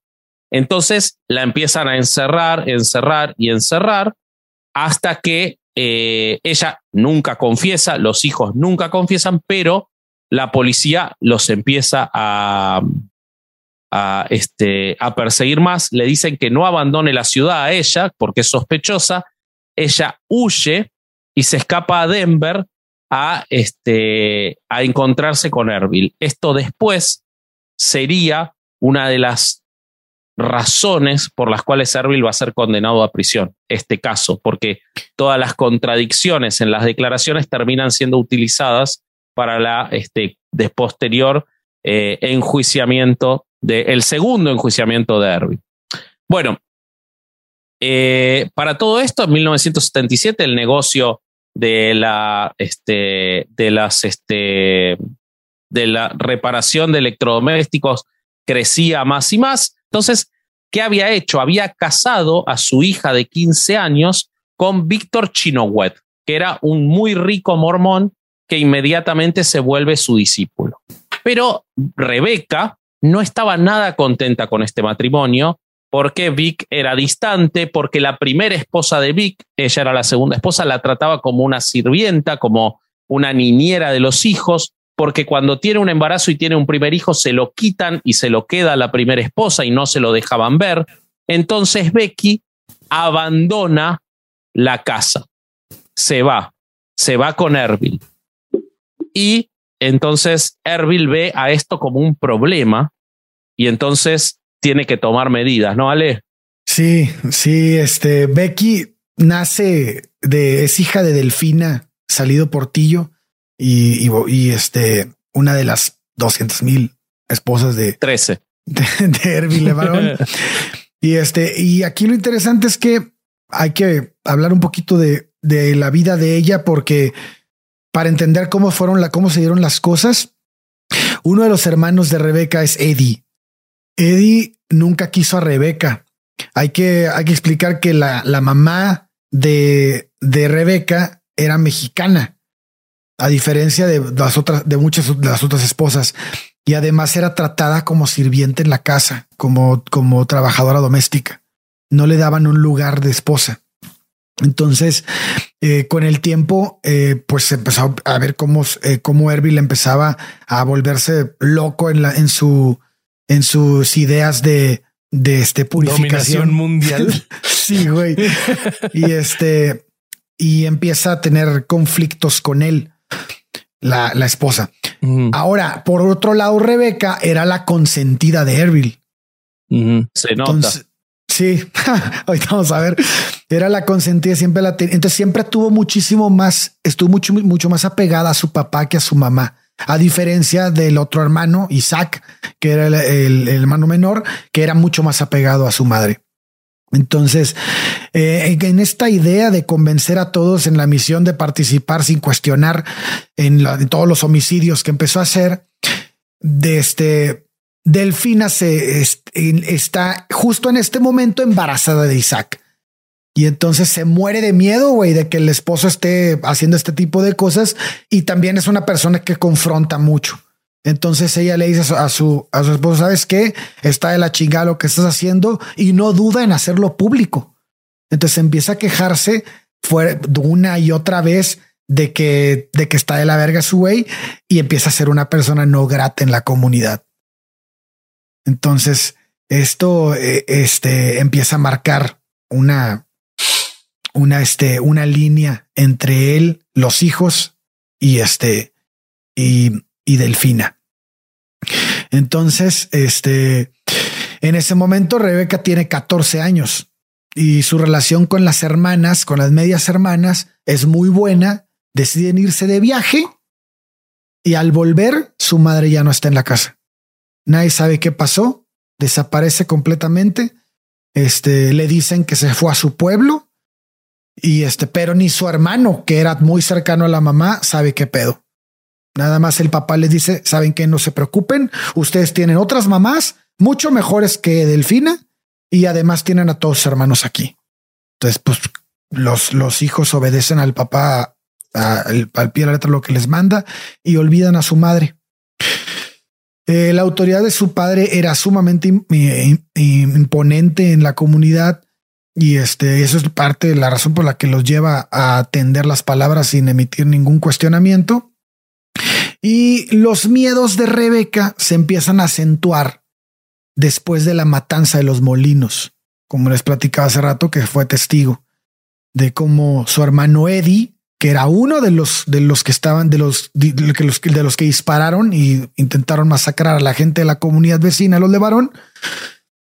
Entonces la empiezan a encerrar, encerrar y encerrar hasta que eh, ella nunca confiesa, los hijos nunca confiesan, pero la policía los empieza a, a, este, a perseguir más. Le dicen que no abandone la ciudad a ella porque es sospechosa. Ella huye y se escapa a Denver a, este, a encontrarse con Erbil. Esto después sería una de las razones por las cuales Erbil va a ser condenado a prisión, este caso, porque todas las contradicciones en las declaraciones terminan siendo utilizadas para la este, de posterior eh, enjuiciamiento, de, el segundo enjuiciamiento de Erbil. Bueno, eh, para todo esto, en 1977, el negocio de la, este, de las, este, de la reparación de electrodomésticos crecía más y más. Entonces, ¿qué había hecho? Había casado a su hija de 15 años con Víctor Chinowet, que era un muy rico mormón que inmediatamente se vuelve su discípulo. Pero Rebeca no estaba nada contenta con este matrimonio porque Vic era distante, porque la primera esposa de Vic, ella era la segunda esposa, la trataba como una sirvienta, como una niñera de los hijos, porque cuando tiene un embarazo y tiene un primer hijo se lo quitan y se lo queda la primera esposa y no se lo dejaban ver. Entonces Becky abandona la casa, se va, se va con Erbil. Y entonces Erbil ve a esto como un problema y entonces tiene que tomar medidas, ¿no, Ale? Sí, sí, este Becky nace de, es hija de Delfina, salido Portillo y, y, este, una de las 200 mil esposas de 13 de, de Erbil y este, y aquí lo interesante es que hay que hablar un poquito de, de la vida de ella porque para entender cómo fueron la, cómo se dieron las cosas, uno de los hermanos de Rebeca es Eddie. Eddie nunca quiso a Rebeca. Hay que, hay que explicar que la, la mamá de, de Rebeca era mexicana, a diferencia de las otras, de muchas de las otras esposas. Y además era tratada como sirviente en la casa, como, como trabajadora doméstica. No le daban un lugar de esposa. Entonces, eh, con el tiempo, eh, pues se empezó a ver cómo, eh, cómo Erbil empezaba a volverse loco en, la, en, su, en sus ideas de, de este purificación mundial. sí, güey. y este, y empieza a tener conflictos con él, la, la esposa. Ahora, por otro lado, Rebeca era la consentida de Erbil. Se nota. Sí, ahorita vamos a ver. Era la consentida, siempre la tenía. Entonces siempre tuvo muchísimo más, estuvo mucho, mucho más apegada a su papá que a su mamá. A diferencia del otro hermano, Isaac, que era el, hermano menor, que era mucho más apegado a su madre. Entonces, eh, en esta idea de convencer a todos en la misión de participar sin cuestionar en, en todos los homicidios que empezó a hacer, de este, Delfina se está justo en este momento embarazada de Isaac. Y entonces se muere de miedo, güey, de que el esposo esté haciendo este tipo de cosas. Y también es una persona que confronta mucho. Entonces ella le dice a su, a su esposo, ¿sabes qué? Está de la chingada lo que estás haciendo y no duda en hacerlo público. Entonces empieza a quejarse una y otra vez de que, de que está de la verga su güey y empieza a ser una persona no grata en la comunidad. Entonces, esto eh, este, empieza a marcar una, una, este, una línea entre él, los hijos y este, y, y Delfina. Entonces, este, en ese momento Rebeca tiene 14 años y su relación con las hermanas, con las medias hermanas, es muy buena. Deciden irse de viaje y al volver, su madre ya no está en la casa. Nadie sabe qué pasó. Desaparece completamente. Este le dicen que se fue a su pueblo y este, pero ni su hermano, que era muy cercano a la mamá, sabe qué pedo. Nada más el papá les dice, saben que no se preocupen, ustedes tienen otras mamás mucho mejores que Delfina y además tienen a todos sus hermanos aquí. Entonces, pues los, los hijos obedecen al papá al, pie de la letra lo que les manda y olvidan a su madre. Eh, la autoridad de su padre era sumamente eh, imponente en la comunidad y este, eso es parte de la razón por la que los lleva a atender las palabras sin emitir ningún cuestionamiento. Y los miedos de Rebeca se empiezan a acentuar después de la matanza de los molinos, como les platicaba hace rato que fue testigo de cómo su hermano Eddie que era uno de los de los que estaban de los de de los que dispararon y intentaron masacrar a la gente de la comunidad vecina, los de.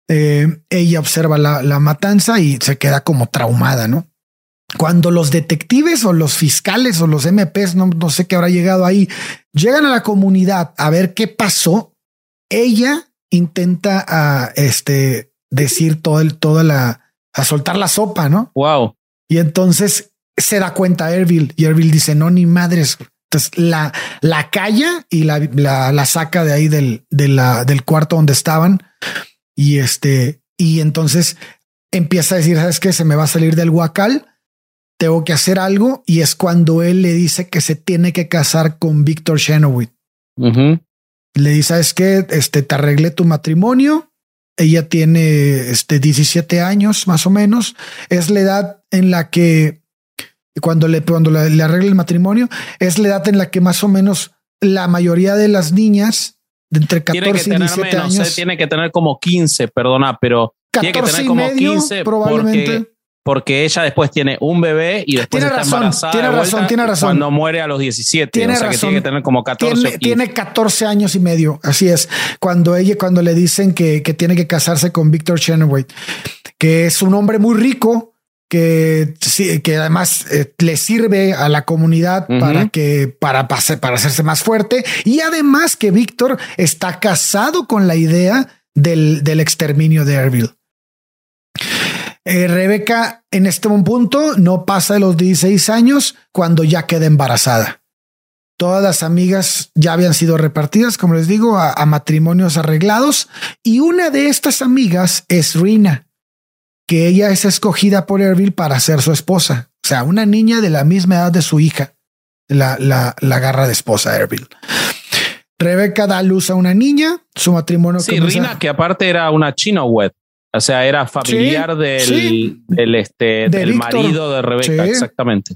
Eh, ella observa la, la, matanza y se queda como traumada, ¿no? Cuando los detectives o los fiscales o los MPs, no, no sé qué habrá llegado ahí, llegan a la comunidad a ver qué pasó, ella intenta a este decir todo el, toda la, a soltar la sopa, ¿no? Wow. Y entonces se da cuenta Erville y Erville dice, no, ni madres. Entonces la, la calla y la, la, la saca de ahí del, de la, del cuarto donde estaban. Y este, y entonces empieza a decir, ¿sabes qué? Se me va a salir del huacal. Tengo que hacer algo. Y es cuando él le dice que se tiene que casar con Víctor Shenowit. Ujú. Le dice, ¿sabes qué? Este, te arreglé tu matrimonio. Ella tiene este 17 años más o menos. Es la edad en la que cuando le, cuando le, le arregle el matrimonio, es la edad en la que más o menos la mayoría de las niñas de entre Tiene que 14 y tener 17 menos, años, eh, tiene que tener como 15, perdona, pero tiene que 14 tener y como medio, 15 probablemente. porque, porque ella después tiene un bebé y después Tiene está razón, embarazada. tiene de razón, tiene razón. Cuando muere a los 17. Tiene o sea que razón. tiene que tener como 14 o tiene, 15. tiene 14 años y medio. Así es. Cuando ella, cuando le dicen que, que tiene que casarse con Victor Chenoweth, que es un hombre muy rico, que, que además eh, le sirve a la comunidad para que, para, pase- para hacerse más fuerte. Y además que Víctor está casado con la idea del, del exterminio de Erbil. Eh, Rebeca en este punto no pasa de los 16 años cuando ya queda embarazada. Todas las amigas ya habían sido repartidas, como les digo, a, a matrimonios arreglados. Y una de estas amigas es Rina, que ella es escogida por Ervil para ser su esposa. O sea, una niña de la misma edad de su hija. La, la, la agarra de esposa Ervil. Rebeca da luz a una niña, su matrimonio Sí, comienza- Rina, que aparte era una chino wet. O sea, era familiar Sí, del, sí. del, este, De del Víctor. marido de Rebeca, Sí. exactamente.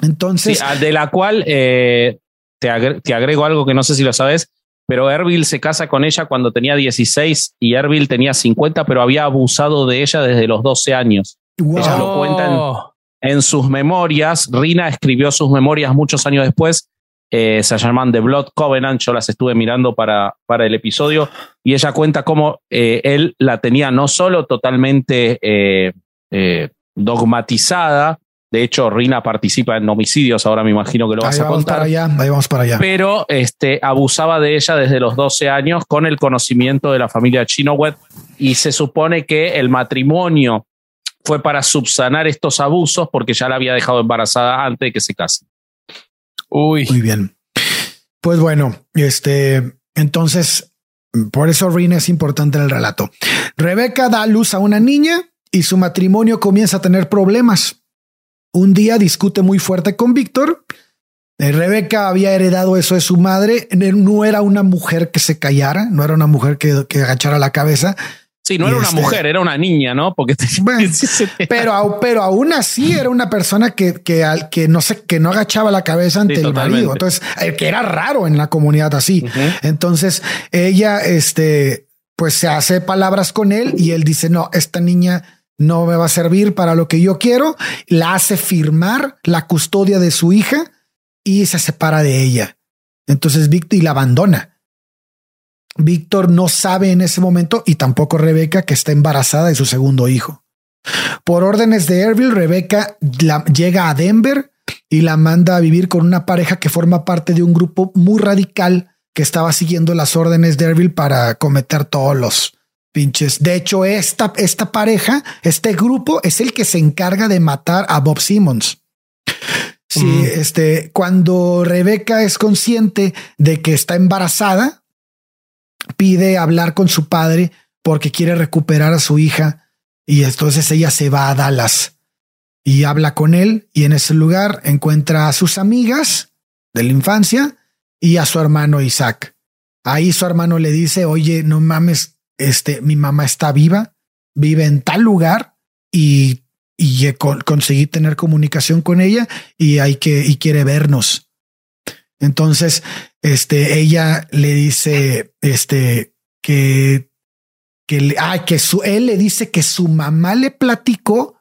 Entonces, de la cual eh, te, agre- te agrego algo que no sé si lo sabes, pero Erbil se casa con ella cuando tenía 16 y Erbil tenía 50, pero había abusado de ella desde los 12 años. wow. ella lo cuentan. Oh. En sus memorias, Rina escribió sus memorias muchos años después, eh, se llaman The Blood Covenant, yo las estuve mirando para, para el episodio, y ella cuenta cómo eh, él la tenía no solo totalmente eh, eh, dogmatizada, de hecho Rina participa en homicidios, ahora me imagino que lo ahí vas a vamos para contar, allá, ahí vamos para allá. pero este, abusaba de ella desde los 12 años con el conocimiento de la familia Chinowet y se supone que el matrimonio fue para subsanar estos abusos porque ya la había dejado embarazada antes de que se case. Uy. Muy bien. Pues bueno, este, entonces, por eso Rina es importante en el relato. Rebeca da luz a una niña y su matrimonio comienza a tener problemas. Un día discute muy fuerte con Víctor. Eh, Rebeca había heredado eso de su madre. No era una mujer que se callara, no era una mujer que, que agachara la cabeza, Sí, no Y era una este- mujer, era una niña, ¿no? Porque tenía Bueno, 17 pero, pero aún así era una persona que, que, al- que no sé, que no agachaba la cabeza ante Sí, el totalmente. marido. Entonces, eh, que era raro en la comunidad así. Entonces ella, este, pues se hace palabras con él y él dice, no, esta niña no me va a servir para lo que yo quiero. La hace firmar la custodia de su hija y se separa de ella. Entonces Víctor y la abandona. Víctor no sabe en ese momento y tampoco Rebeca que está embarazada de su segundo hijo. Por órdenes de Erville, Rebeca la- llega a Denver y la manda a vivir con una pareja que forma parte de un grupo muy radical que estaba siguiendo las órdenes de Erville para cometer todos los pinches. De hecho, esta, esta pareja, este grupo es el que se encarga de matar a Bob Simmons. Sí, este, cuando Rebeca es consciente de que está embarazada, pide hablar con su padre porque quiere recuperar a su hija y entonces ella se va a Dallas y habla con él y en ese lugar encuentra a sus amigas de la infancia y a su hermano Isaac. Ahí su hermano le dice, oye, no mames, este, mi mamá está viva, vive en tal lugar y, y eh, con- conseguí tener comunicación con ella y hay que, y quiere vernos. Entonces, este, ella le dice, este, que, que, le- ah, que su, él le dice que su mamá le platicó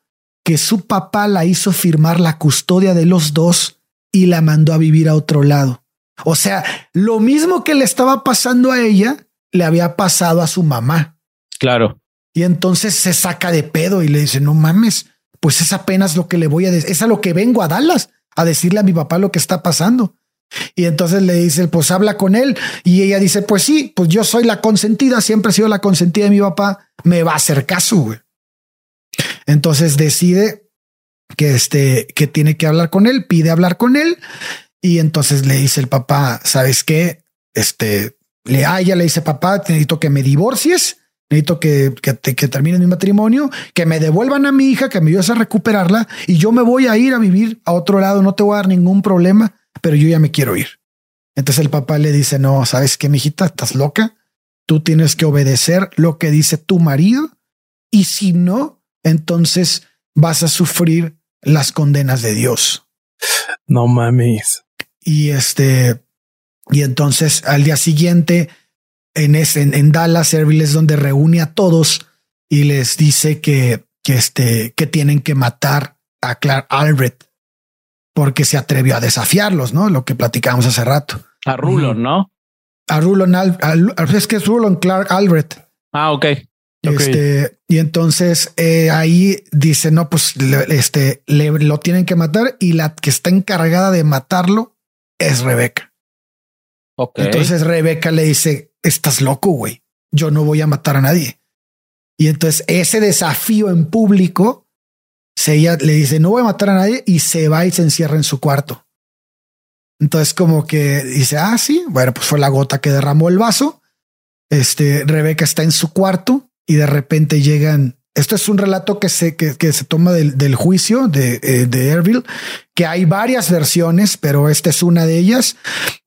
que su papá la hizo firmar la custodia de los dos y la mandó a vivir a otro lado. O sea, lo mismo que le estaba pasando a ella, le había pasado a su mamá. Claro. Y entonces se saca de pedo y le dice, no mames, pues es apenas lo que le voy a decir, es a lo que vengo a Dallas, a decirle a mi papá lo que está pasando. Y entonces le dice, pues habla con él. Y ella dice, pues sí, pues yo soy la consentida, siempre he sido la consentida de mi papá, me va a hacer caso. Güey. Entonces decide que este, que tiene que hablar con él, pide hablar con él. Y entonces le dice el papá, ¿sabes qué? Este, le, a ella le dice, papá, necesito que me divorcies, necesito que, que, que termine mi matrimonio, que me devuelvan a mi hija, que me ayudes a recuperarla y yo me voy a ir a vivir a otro lado, no te voy a dar ningún problema pero yo ya me quiero ir. Entonces el papá le dice, no, ¿sabes qué, mijita? ¿Estás loca? Tú tienes que obedecer lo que dice tu marido y si no, entonces vas a sufrir las condenas de Dios. No mames. Y este, y entonces al día siguiente en, ese, en, Dallas, Erbil es donde reúne a todos y les dice que, que, este, que tienen que matar a Clark Albrecht porque se atrevió a desafiarlos, ¿no? Lo que platicamos hace rato. A Rulon, ¿no? A Rulon, al, es que es Rulon Clark Albrecht. Ah, ok. Este, y entonces eh, ahí dice, no, pues este, le, lo tienen que matar y la que está encargada de matarlo es Rebeca. Okay. Entonces Rebeca le dice, estás loco, güey. Yo no voy a matar a nadie. Y entonces ese desafío en público se ella le dice, no voy a matar a nadie y se va y se encierra en su cuarto. Entonces como que dice, ah, sí, bueno, pues fue la gota que derramó el vaso. Este, Rebeca está en su cuarto y de repente llegan, esto es un relato que se, que, se toma del, del juicio de, eh, de Erville, que hay varias versiones, pero esta es una de ellas,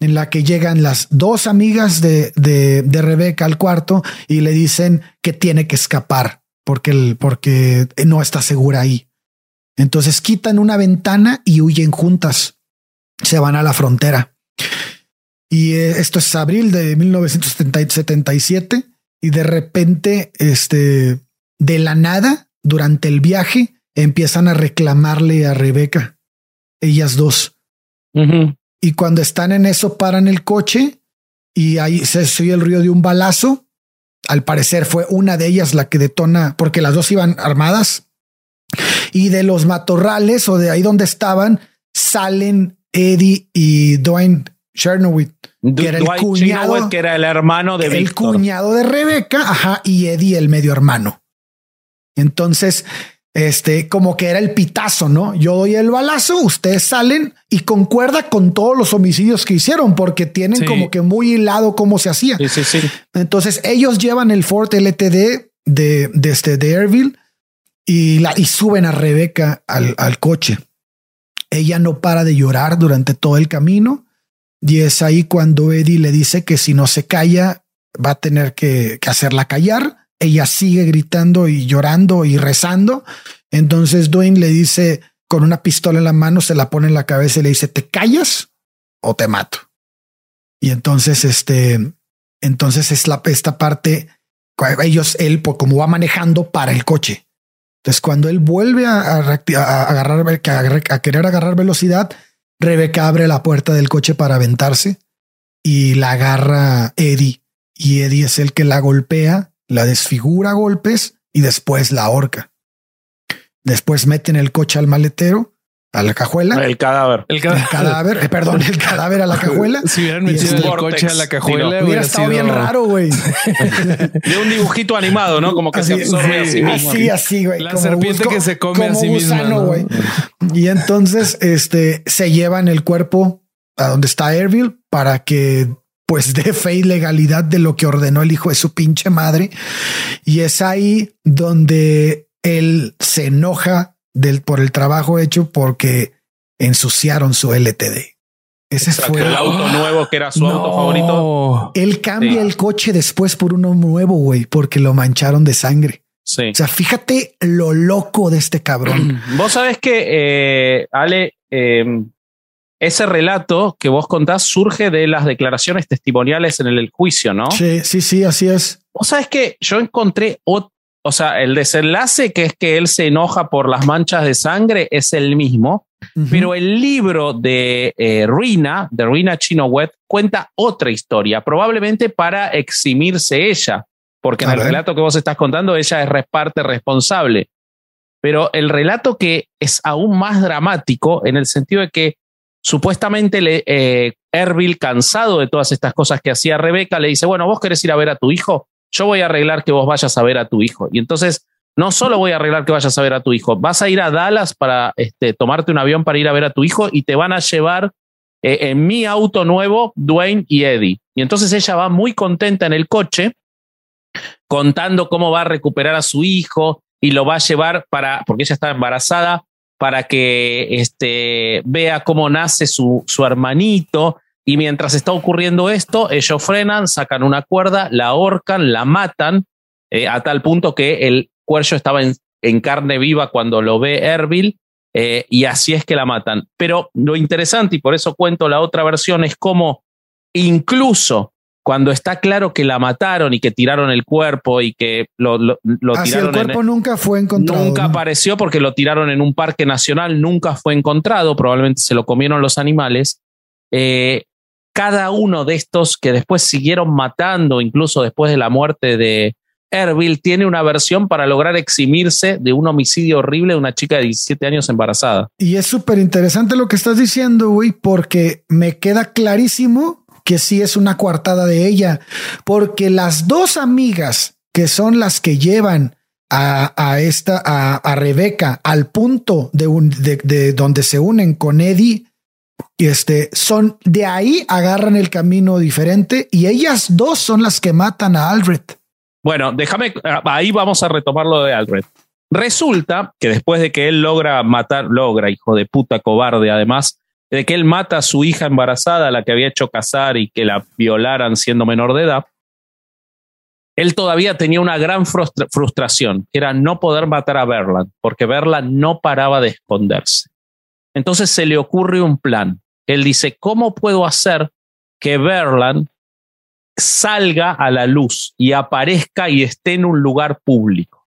en la que llegan las dos amigas de, de, de Rebeca al cuarto y le dicen que tiene que escapar porque, el, porque no está segura ahí. Entonces quitan una ventana y huyen juntas. Se van a la frontera. Y eh, esto es abril de 1977 y de repente, este, de la nada, durante el viaje, empiezan a reclamarle a Rebeca, ellas dos. Y cuando están en eso, paran el coche y ahí se oye el ruido de un balazo. Al parecer fue una de ellas la que detona, porque las dos iban armadas, y de los matorrales o de ahí donde estaban salen Eddie y Dwayne Chernowitz, que era el cuñado, que era el hermano de el cuñado de Rebeca, ajá, y Eddie el medio hermano. Entonces, este, como que era el pitazo, ¿no? Yo doy el balazo, ustedes salen y concuerda con todos los homicidios que hicieron, porque tienen como que muy hilado cómo se hacía. Sí, sí, sí. Entonces, ellos llevan el Ford LTD de, de, este, de Airville y, la, y suben a Rebeca al, coche. Ella no para de llorar durante todo el camino y es ahí cuando Eddie le dice que si no se calla va a tener que, hacerla callar. Ella sigue gritando y llorando y rezando. Entonces Dwayne le dice con una pistola en la mano, se la pone en la cabeza y le dice, ¿te callas o te mato? Y entonces, este, entonces es la, esta parte, ellos, él, como va manejando para el coche. Entonces, cuando él vuelve a, agarrar, a, querer agarrar velocidad, Rebeca abre la puerta del coche para aventarse y la agarra Eddie. Y Eddie es el que la golpea, la desfigura a golpes y después la ahorca. Después meten el coche al maletero a la cajuela. El cadáver. El, cadáver. Eh, perdón, el cadáver a la cajuela. Si hubieran metido el coche a la cajuela, hubiera, estado bien raro, güey. de un dibujito animado, ¿no? Como que se absorbe así mismo. Así, así, güey. La serpiente que se come a sí misma. güey. Y entonces, este, se llevan el cuerpo a donde está Airville para que pues dé fe y legalidad de lo que ordenó el hijo de su pinche madre. Y es ahí donde él se enoja del, por el trabajo hecho porque ensuciaron su LTD. Ese fue el auto nuevo que era su auto favorito. Él cambia el coche después por uno nuevo, güey, porque lo mancharon de sangre. Sí. O sea, fíjate lo loco de este cabrón. Vos sabés que, eh, Ale, em, ese relato que vos contás surge de las declaraciones testimoniales en el, juicio, ¿no? Sí, sí, sí, así es. Vos sabés que yo encontré o sea, el desenlace que es que él se enoja por las manchas de sangre es el mismo, pero el libro de eh, Rina, de Rina Chinowet, cuenta otra historia, probablemente para eximirse ella, porque en el relato que vos estás contando ella es parte responsable. pero el relato que es aún más dramático en el sentido de que supuestamente le, eh, Erbil, cansado de todas estas cosas que hacía Rebeca, le dice, bueno, vos querés ir a ver a tu hijo, yo voy a arreglar que vos vayas a ver a tu hijo. Y entonces, no solo voy a arreglar que vayas a ver a tu hijo, vas a ir a Dallas para este, tomarte un avión para ir a ver a tu hijo y te van a llevar eh, en mi auto nuevo, Dwayne y Eddie. Y entonces ella va muy contenta en el coche, contando cómo va a recuperar a su hijo y lo va a llevar para, porque ella está embarazada, para que este, vea cómo nace su, su hermanito. Y mientras está ocurriendo esto, ellos frenan, sacan una cuerda, la ahorcan, la matan, eh, a tal punto que el cuello estaba en, carne viva cuando lo ve Erbil, eh, y así es que la matan. Pero lo interesante, y por eso cuento la otra versión, es cómo incluso cuando está claro que la mataron y que tiraron el cuerpo y que lo, lo, tiraron. El cuerpo nunca fue encontrado. Nunca apareció porque lo tiraron en un parque nacional, nunca fue encontrado, probablemente se lo comieron los animales. Eh, cada uno de estos que después siguieron matando, incluso después de la muerte de Erbil, tiene una versión para lograr eximirse de un homicidio horrible de una chica de 17 años embarazada. Y es súper interesante lo que estás diciendo, güey, porque me queda clarísimo que sí es una coartada de ella, porque las dos amigas que son las que llevan a, esta, a, Rebeca al punto de, de, donde se unen con Eddie, este, son de ahí agarran el camino diferente y ellas dos son las que matan a Alred. Bueno, déjame, ahí vamos a retomar lo de Alred. Resulta que después de que él logra matar, logra, hijo de puta cobarde, además, de que él mata a su hija embarazada, la que había hecho casar y que la violaran siendo menor de edad, él todavía tenía una gran frustración, que era no poder matar a Berland, porque Berland no paraba de esconderse. Entonces se le ocurre un plan. Él dice, ¿cómo puedo hacer que Berland salga a la luz y aparezca y esté en un lugar público?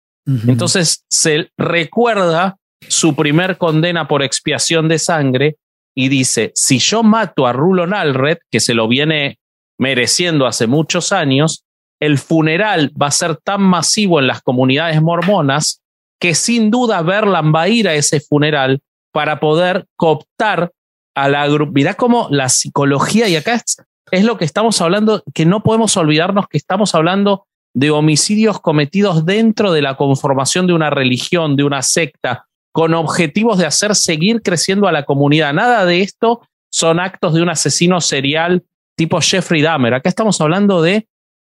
Entonces se recuerda su primer condena por expiación de sangre y dice, si yo mato a Rulon Alred, que se lo viene mereciendo hace muchos años, el funeral va a ser tan masivo en las comunidades mormonas que sin duda Berlan va a ir a ese funeral para poder cooptar a la. Mirá cómo la psicología, y acá es, es lo que estamos hablando, que no podemos olvidarnos que estamos hablando de homicidios cometidos dentro de la conformación de una religión, de una secta, con objetivos de hacer seguir creciendo a la comunidad. Nada de esto son actos de un asesino serial tipo Jeffrey Dahmer. Acá estamos hablando de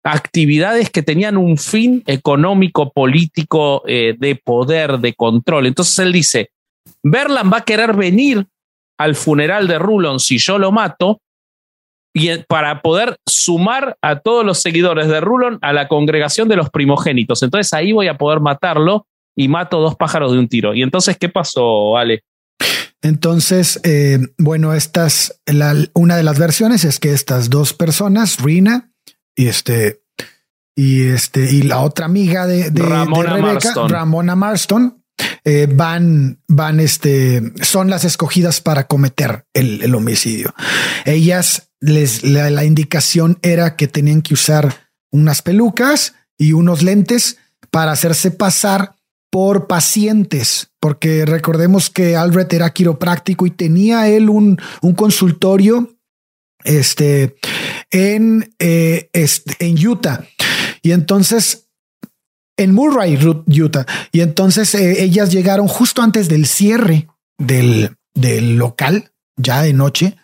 actividades que tenían un fin económico, político, eh, de poder, de control. Entonces él dice, Berlan va a querer venir al funeral de Rulon si yo lo mato, y para poder sumar a todos los seguidores de Rulon a la congregación de los primogénitos. Entonces ahí voy a poder matarlo y mato dos pájaros de un tiro. ¿Y entonces qué pasó, Ale? Entonces, eh, bueno, estas, la, una de las versiones es que estas dos personas, Rina y este, y este, y la otra amiga de, Ramona Rebeca, Marston. Ramona Marston, eh, van, van, este, son las escogidas para cometer el, homicidio. Ellas, les, la, indicación era que tenían que usar unas pelucas y unos lentes para hacerse pasar por pacientes, porque recordemos que Albert era quiropráctico y tenía él un, un consultorio este, en, este, en Utah. Y entonces, en Murray, Utah. Y entonces eh, ellas llegaron justo antes del cierre del, del local, ya de noche.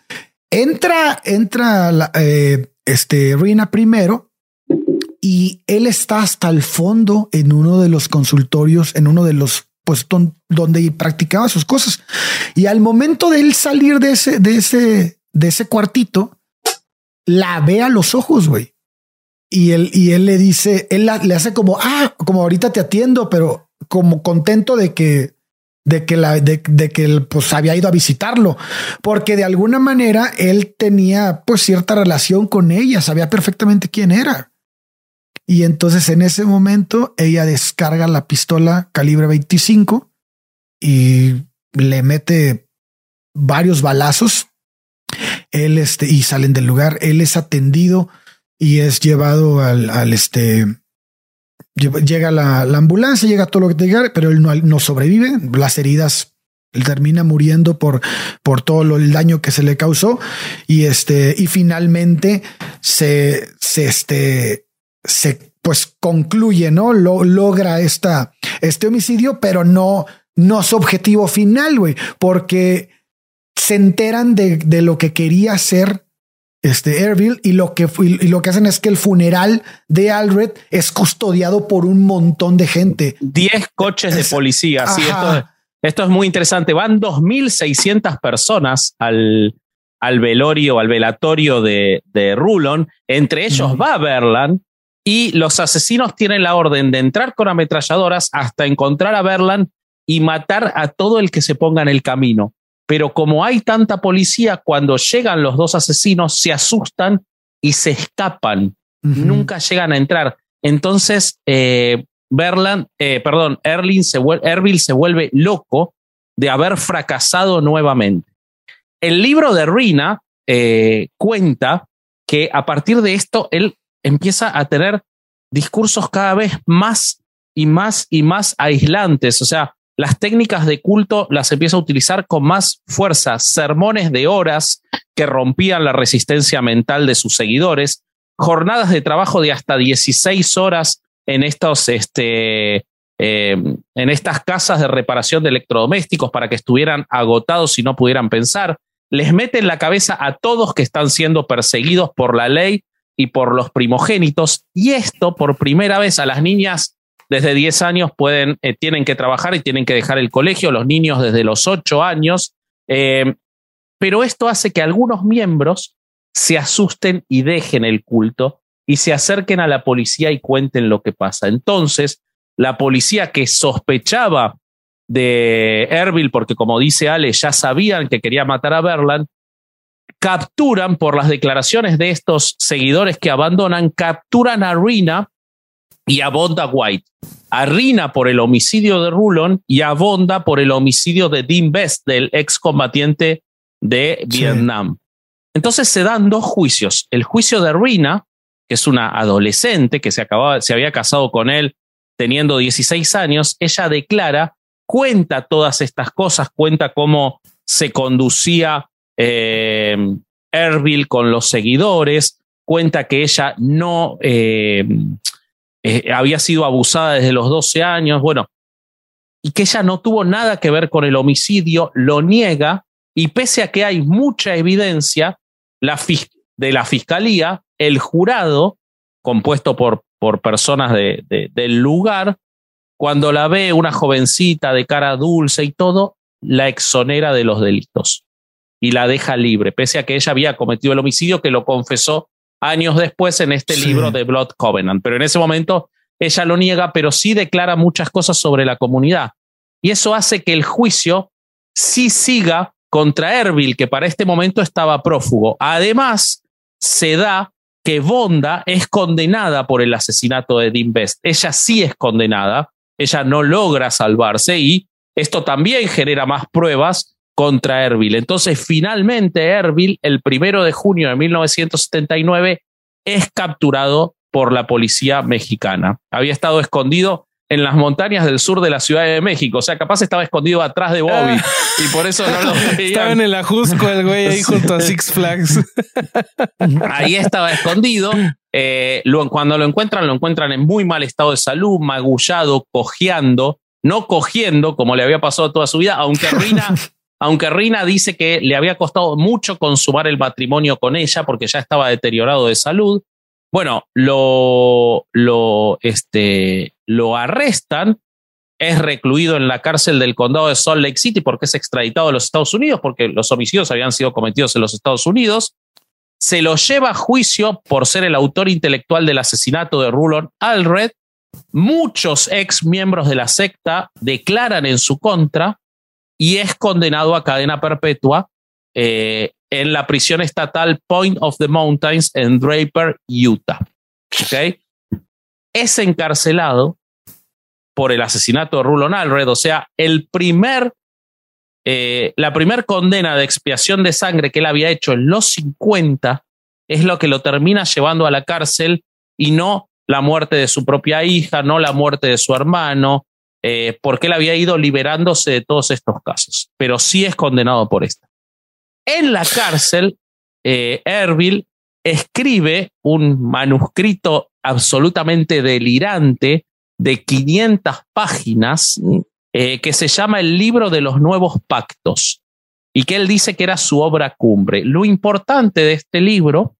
Entra, entra eh, este, Rina primero y él está hasta el fondo en uno de los consultorios, en uno de los pues donde practicaba sus cosas. Y al momento de él salir de ese, de ese, de ese cuartito, la ve a los ojos, güey. Y él, y él le dice, él le hace como, ah, como ahorita te atiendo, pero como contento de que, de que la, de, de que él pues había ido a visitarlo, porque de alguna manera él tenía pues cierta relación con ella, sabía perfectamente quién era. Y entonces en ese momento ella descarga la pistola calibre 25 y le mete varios balazos. Él este y salen del lugar. Él es atendido y es llevado al, este llega la, ambulancia, llega todo lo que te pero él no, sobrevive. Las heridas él termina muriendo por, por todo el daño que se le causó y este y finalmente se, se este se pues concluye, ¿no? Lo, logra esta, este homicidio, pero no, no su objetivo final, güey, porque se enteran de, de, lo que quería hacer este Erville y lo que y lo que hacen es que el funeral de Alred es custodiado por un montón de gente. Diez coches de policía. Sí, esto, esto, es muy interesante. Van 2.600 personas al, al velorio, al velatorio de, de Rulon. Entre ellos va Berland y los asesinos tienen la orden de entrar con ametralladoras hasta encontrar a Berland y matar a todo el que se ponga en el camino. Pero como hay tanta policía, cuando llegan los dos asesinos se asustan y se escapan. Nunca llegan a entrar. Entonces, eh, Berland, eh, perdón, Erling se Erbil se vuelve loco de haber fracasado nuevamente. El libro de Rina eh, cuenta que a partir de esto él empieza a tener discursos cada vez más y más y más aislantes. O sea, las técnicas de culto las empieza a utilizar con más fuerza, sermones de horas que rompían la resistencia mental de sus seguidores, jornadas de trabajo de hasta 16 horas en estos, este, eh, en estas casas de reparación de electrodomésticos para que estuvieran agotados y no pudieran pensar. Les mete en la cabeza a todos que están siendo perseguidos por la ley y por los primogénitos. Y esto, por primera vez, a las niñas desde 10 años pueden, eh, tienen que trabajar y tienen que dejar el colegio, los niños desde los 8 años. Eh, pero esto hace que algunos miembros se asusten y dejen el culto y se acerquen a la policía y cuenten lo que pasa. Entonces, la policía que sospechaba de Erbil, porque como dice Ale, ya sabían que quería matar a Berland, capturan por las declaraciones de estos seguidores que abandonan, capturan a Rina y a Bonda White. A Rina por el homicidio de Rulon y a Bonda por el homicidio de Dean Best, del excombatiente de Vietnam. Entonces se dan dos juicios. El juicio de Rina, que es una adolescente que se, acababa, se había casado con él teniendo 16 años, ella declara, cuenta todas estas cosas, cuenta cómo se conducía eh, Erbil con los seguidores, cuenta que ella no eh, eh, había sido abusada desde los 12 años, bueno, y que ella no tuvo nada que ver con el homicidio, lo niega, y pese a que hay mucha evidencia de la fiscalía, el jurado, compuesto por, por personas de, del lugar, cuando la ve una jovencita de cara dulce y todo, la exonera de los delitos y la deja libre, pese a que ella había cometido el homicidio que lo confesó años después en este libro de Blood Covenant. Pero en ese momento ella lo niega, pero sí declara muchas cosas sobre la comunidad. Y eso hace que el juicio sí siga contra Erbil, que para este momento estaba prófugo. Además, se da que Bonda es condenada por el asesinato de Dean Best. Ella sí es condenada, ella no logra salvarse y esto también genera más pruebas contra Erbil. Entonces, finalmente, Erbil, el primero de junio de 1979, es capturado por la policía mexicana. Había estado escondido en las montañas del sur de la Ciudad de México. O sea, capaz estaba escondido atrás de Bobby y por eso no lo veían. Estaba en el Ajusco el güey ahí junto a Six Flags. Ahí estaba escondido. Eh, cuando lo encuentran, lo encuentran en muy mal estado de salud, magullado, cojeando, no cogiendo como le había pasado toda su vida, aunque Rina aunque Rina dice que le había costado mucho consumar el matrimonio con ella porque ya estaba deteriorado de salud. Bueno, lo, este, lo arrestan, es recluido en la cárcel del condado de Salt Lake City porque es extraditado a los Estados Unidos, porque los homicidios habían sido cometidos en los Estados Unidos. Se lo lleva a juicio por ser el autor intelectual del asesinato de Rulon Alred. Muchos ex miembros de la secta declaran en su contra y es condenado a cadena perpetua eh, en la prisión estatal Point of the Mountains en Draper, Utah. ¿Okay? Es encarcelado por el asesinato de Rulon Alred, o sea, el primer, eh, la primera condena de expiación de sangre que él había hecho en los 50 es lo que lo termina llevando a la cárcel y no la muerte de su propia hija, no la muerte de su hermano, eh, porque él había ido liberándose de todos estos casos, pero sí es condenado por esta. En la cárcel, eh, Erbil escribe un manuscrito absolutamente delirante de 500 páginas eh, que se llama El libro de los nuevos pactos y que él dice que era su obra cumbre. Lo importante de este libro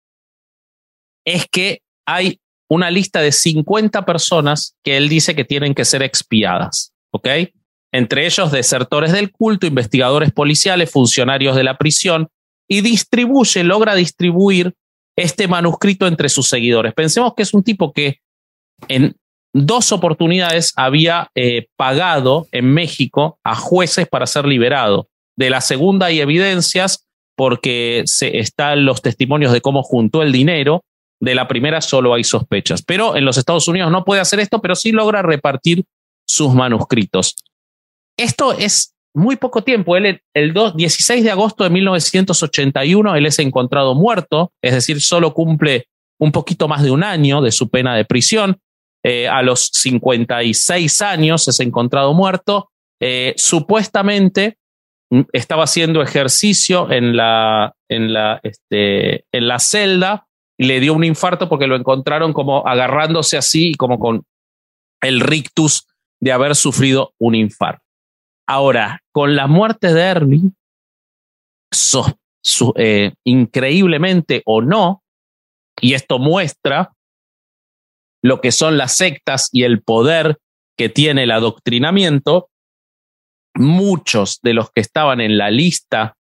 es que hay una lista de 50 personas que él dice que tienen que ser expiadas, ¿ok? Entre ellos desertores del culto, investigadores policiales, funcionarios de la prisión, y distribuye, logra distribuir este manuscrito entre sus seguidores. Pensemos que es un tipo que en dos oportunidades había eh, pagado en México a jueces para ser liberado. De la segunda hay evidencias porque se, están los testimonios de cómo juntó el dinero. De la primera solo hay sospechas. Pero en los Estados Unidos no puede hacer esto, pero sí logra repartir sus manuscritos. Esto es muy poco tiempo. Él, el 16 de agosto de 1981, él es encontrado muerto, es decir, solo cumple un poquito más de un año de su pena de prisión. Eh, a los 56 años es encontrado muerto. Eh, supuestamente estaba haciendo ejercicio en la, en, la, este, en la celda le dio un infarto porque lo encontraron como agarrándose así y como con el rictus de haber sufrido un infarto. Ahora, con la muerte de Erwin, eh, increíblemente o no, y esto muestra lo que son las sectas y el poder que tiene el adoctrinamiento, muchos de los que estaban en la lista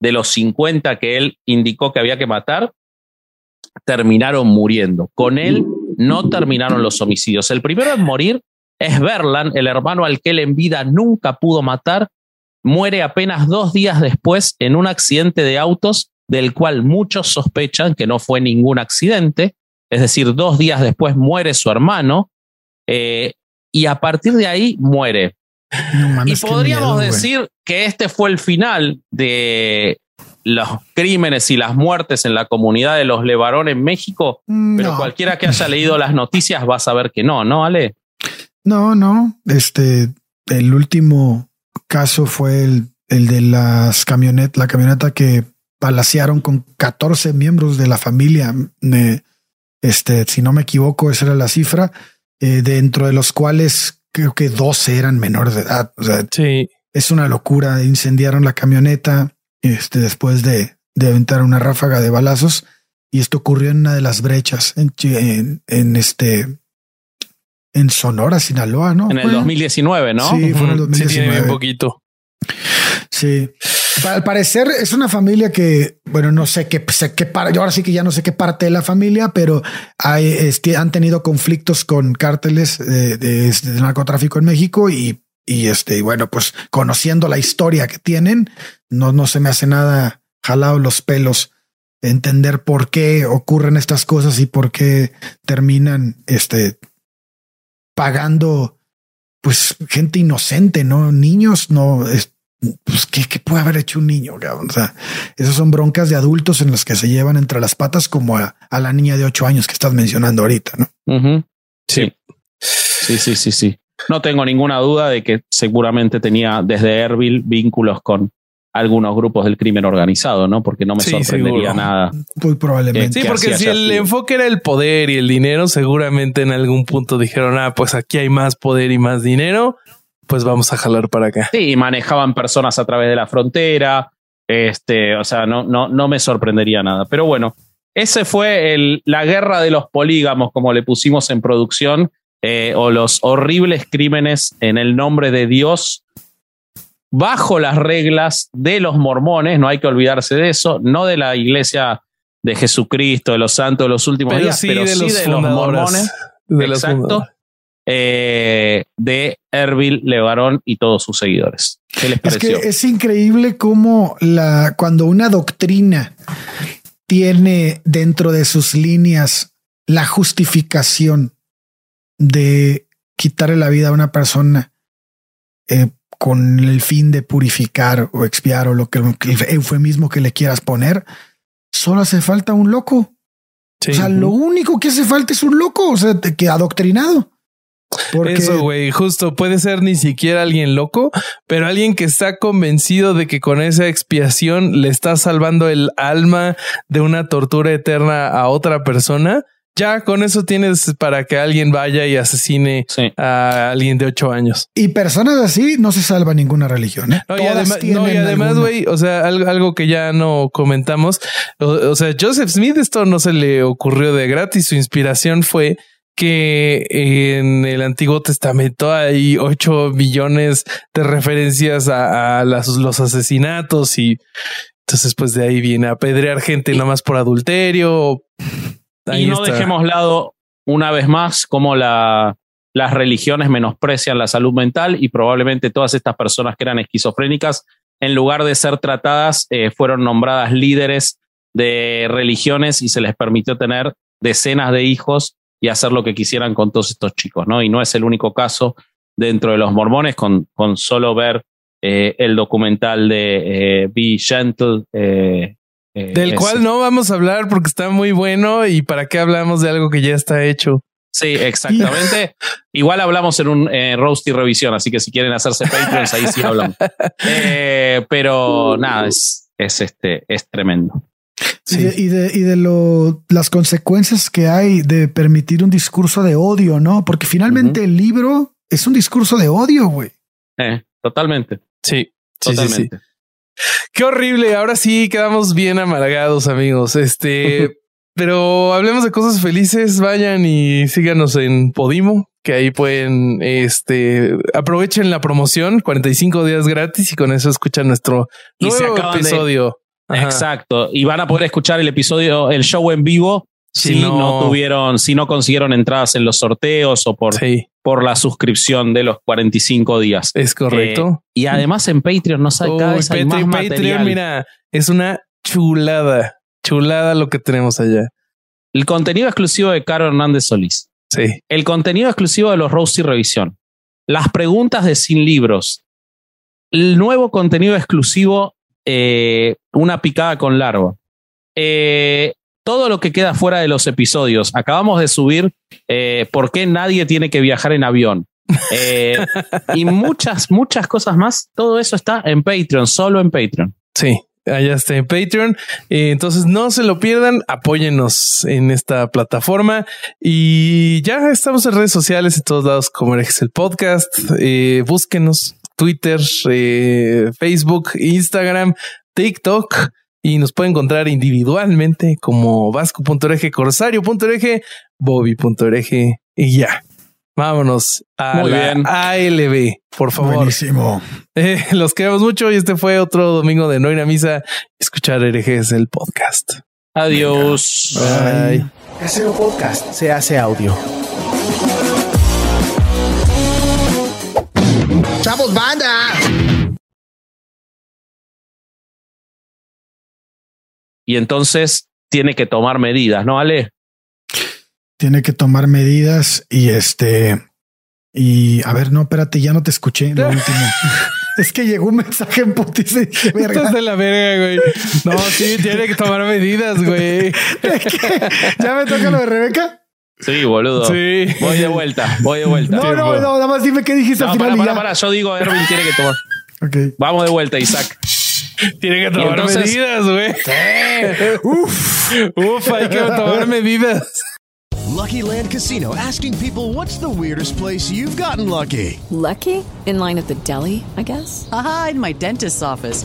de los 50 que él indicó que había que matar, terminaron muriendo. Con él no terminaron los homicidios. El primero en morir es Berlan, el hermano al que él en vida nunca pudo matar, muere apenas dos días después en un accidente de autos del cual muchos sospechan que no fue ningún accidente, es decir, dos días después muere su hermano eh, y a partir de ahí muere. y podríamos decir que este fue el final de los crímenes y las muertes en la comunidad de los Levarón en México, pero cualquiera que haya leído las noticias va a saber que no, ¿no, Ale? No, no. Este, el último caso fue el, el de las camionetas, la camioneta que palaciaron con 14 miembros de la familia. este, si no me equivoco, esa era la cifra, eh, dentro de los cuales creo que 12 eran menores de edad. O sea, sí. es una locura. Incendiaron la camioneta este, después de, de aventar una ráfaga de balazos. Y esto ocurrió en una de las brechas en, en, en este en Sonora, Sinaloa, ¿no? En el 2019, ¿no? Sí, fue en el 2019. Sí, tiene poquito. Sí. Al parecer es una familia que, bueno, no sé qué, sé qué para, yo ahora sí que ya no sé qué parte de la familia, pero hay, este, han tenido conflictos con cárteles de, de, narcotráfico en México y, y este, bueno, pues conociendo la historia que tienen, no, no se me hace nada jalado los pelos entender por qué ocurren estas cosas y por qué terminan este pagando pues gente inocente, no niños, no es, pues ¿qué, puede haber hecho un niño? O sea, esas son broncas de adultos en las que se llevan entre las patas como a, la niña de ocho años que estás mencionando ahorita, ¿no? Sí. Sí, sí, sí, sí. No tengo ninguna duda de que seguramente tenía desde Erbil vínculos con, algunos grupos del crimen organizado, ¿no? Porque no me sorprendería nada. Muy probablemente. Sí, porque si el enfoque era el poder y el dinero, seguramente en algún punto dijeron, ah, pues aquí hay más poder y más dinero, pues vamos a jalar para acá. Sí, manejaban personas a través de la frontera. Este, o sea, no, no, no me sorprendería nada. Pero bueno, ese fue el, la guerra de los polígamos, como le pusimos en producción, eh, o los horribles crímenes en el nombre de Dios bajo las reglas de los mormones, no hay que olvidarse de eso, no de la iglesia de Jesucristo, de los santos de los últimos días, pero sí de los mormones. De exacto. Eh, de Erbil, Levarón y todos sus seguidores. ¿Qué les pareció? Es que es increíble cómo la, cuando una doctrina tiene dentro de sus líneas la justificación de quitarle la vida a una persona eh, con el fin de purificar o expiar o lo que el eufemismo que le quieras poner, solo hace falta un loco O sea, lo único que hace falta es un loco, o sea, que adoctrinado. Porque... Eso, güey, justo puede ser ni siquiera alguien loco, pero alguien que está convencido de que con esa expiación le está salvando el alma de una tortura eterna a otra persona. Ya con eso tienes para que alguien vaya y asesine a alguien de ocho años. Y personas así no se salva ninguna religión. ¿eh? No, y además, güey, o sea, algo, que ya no comentamos. o sea, Joseph Smith, esto no se le ocurrió de gratis. Su inspiración fue que en el Antiguo Testamento hay 8 millones de referencias a, los asesinatos y entonces pues de ahí viene a apedrear gente nada más por adulterio. Y no dejemos lado una vez más como la, las religiones menosprecian la salud mental y probablemente todas estas personas que eran esquizofrénicas, en lugar de ser tratadas, eh, fueron nombradas líderes de religiones y se les permitió tener decenas de hijos y hacer lo que quisieran con todos estos chicos, ¿no? Y no es el único caso dentro de los mormones, con, con solo ver eh, el documental de eh, Be Gentle. Eh, Del cual no vamos a hablar porque está muy bueno y para qué hablamos de algo que ya está hecho. Sí, exactamente. Igual hablamos en un roast y revisión, así que si quieren hacerse Patreons, ahí sí hablamos. pero nada, es, es, este, es tremendo. Y, de, y, de, lo, las consecuencias que hay de permitir un discurso de odio, ¿no? Porque finalmente el libro es un discurso de odio, güey. Eh, totalmente. Sí, totalmente. Qué horrible. Ahora sí quedamos bien amargados, amigos. Este, pero hablemos de cosas felices. Vayan y síganos en Podimo, que ahí pueden, este, aprovechen la promoción, 45 días gratis y con eso escuchan nuestro nuevo episodio. Exacto. Y van a poder escuchar el episodio, el show en vivo si, no, tuvieron, si no consiguieron entradas en los sorteos o por, por la suscripción de los 45 días. Es correcto. Eh, y además en Patreon no sabe cada vez hay más Patreon, mira, es una chulada, chulada lo que tenemos allá. El contenido exclusivo de Caro Hernández Solís. Sí. El contenido exclusivo de los Rose y Revisión. Las preguntas de Sin Libros. El nuevo contenido exclusivo eh, una picada con largo. Eh, todo lo que queda fuera de los episodios. Acabamos de subir eh, por qué nadie tiene que viajar en avión. y muchas, muchas cosas más. Todo eso está en Patreon, solo en Patreon. Sí, allá está en Patreon. entonces no se lo pierdan, apóyennos en esta plataforma y ya estamos en redes sociales en todos lados como el podcast. búsquenos, Twitter, eh, Facebook, Instagram, TikTok y nos puede encontrar individualmente como vasco.org, corsario.org, bobby.org y ya. Vámonos a la ALB, por favor. Buenísimo. Eh, los queremos mucho y este fue otro domingo de no ir a misa. Escuchar herejes el podcast. Adiós. Bye. Casero Podcast se hace audio. ¡Chavos, banda! Y entonces tiene que tomar medidas, ¿no, Ale? Tiene que tomar medidas y este. Y a ver, no, espérate, ya no te escuché lo último. es que llegó un mensaje en putis verga. de la verga, güey. No, sí, tiene que tomar medidas, güey. ¿Ya me toca lo de Rebeca? Sí, boludo. Sí. Voy de vuelta, voy de vuelta. No, no, no, nada más dime qué dijiste al final. Para, para, para, yo digo, Erwin tiene que tomar. Ok. Vamos de vuelta, Isaac. Tiene que tomar medidas, güey. Uf. Uf, hay que tomar medidas. Lucky Land Casino asking people what's the weirdest place you've gotten lucky? Lucky? In line at the deli, I guess? Aha, in my dentist's office.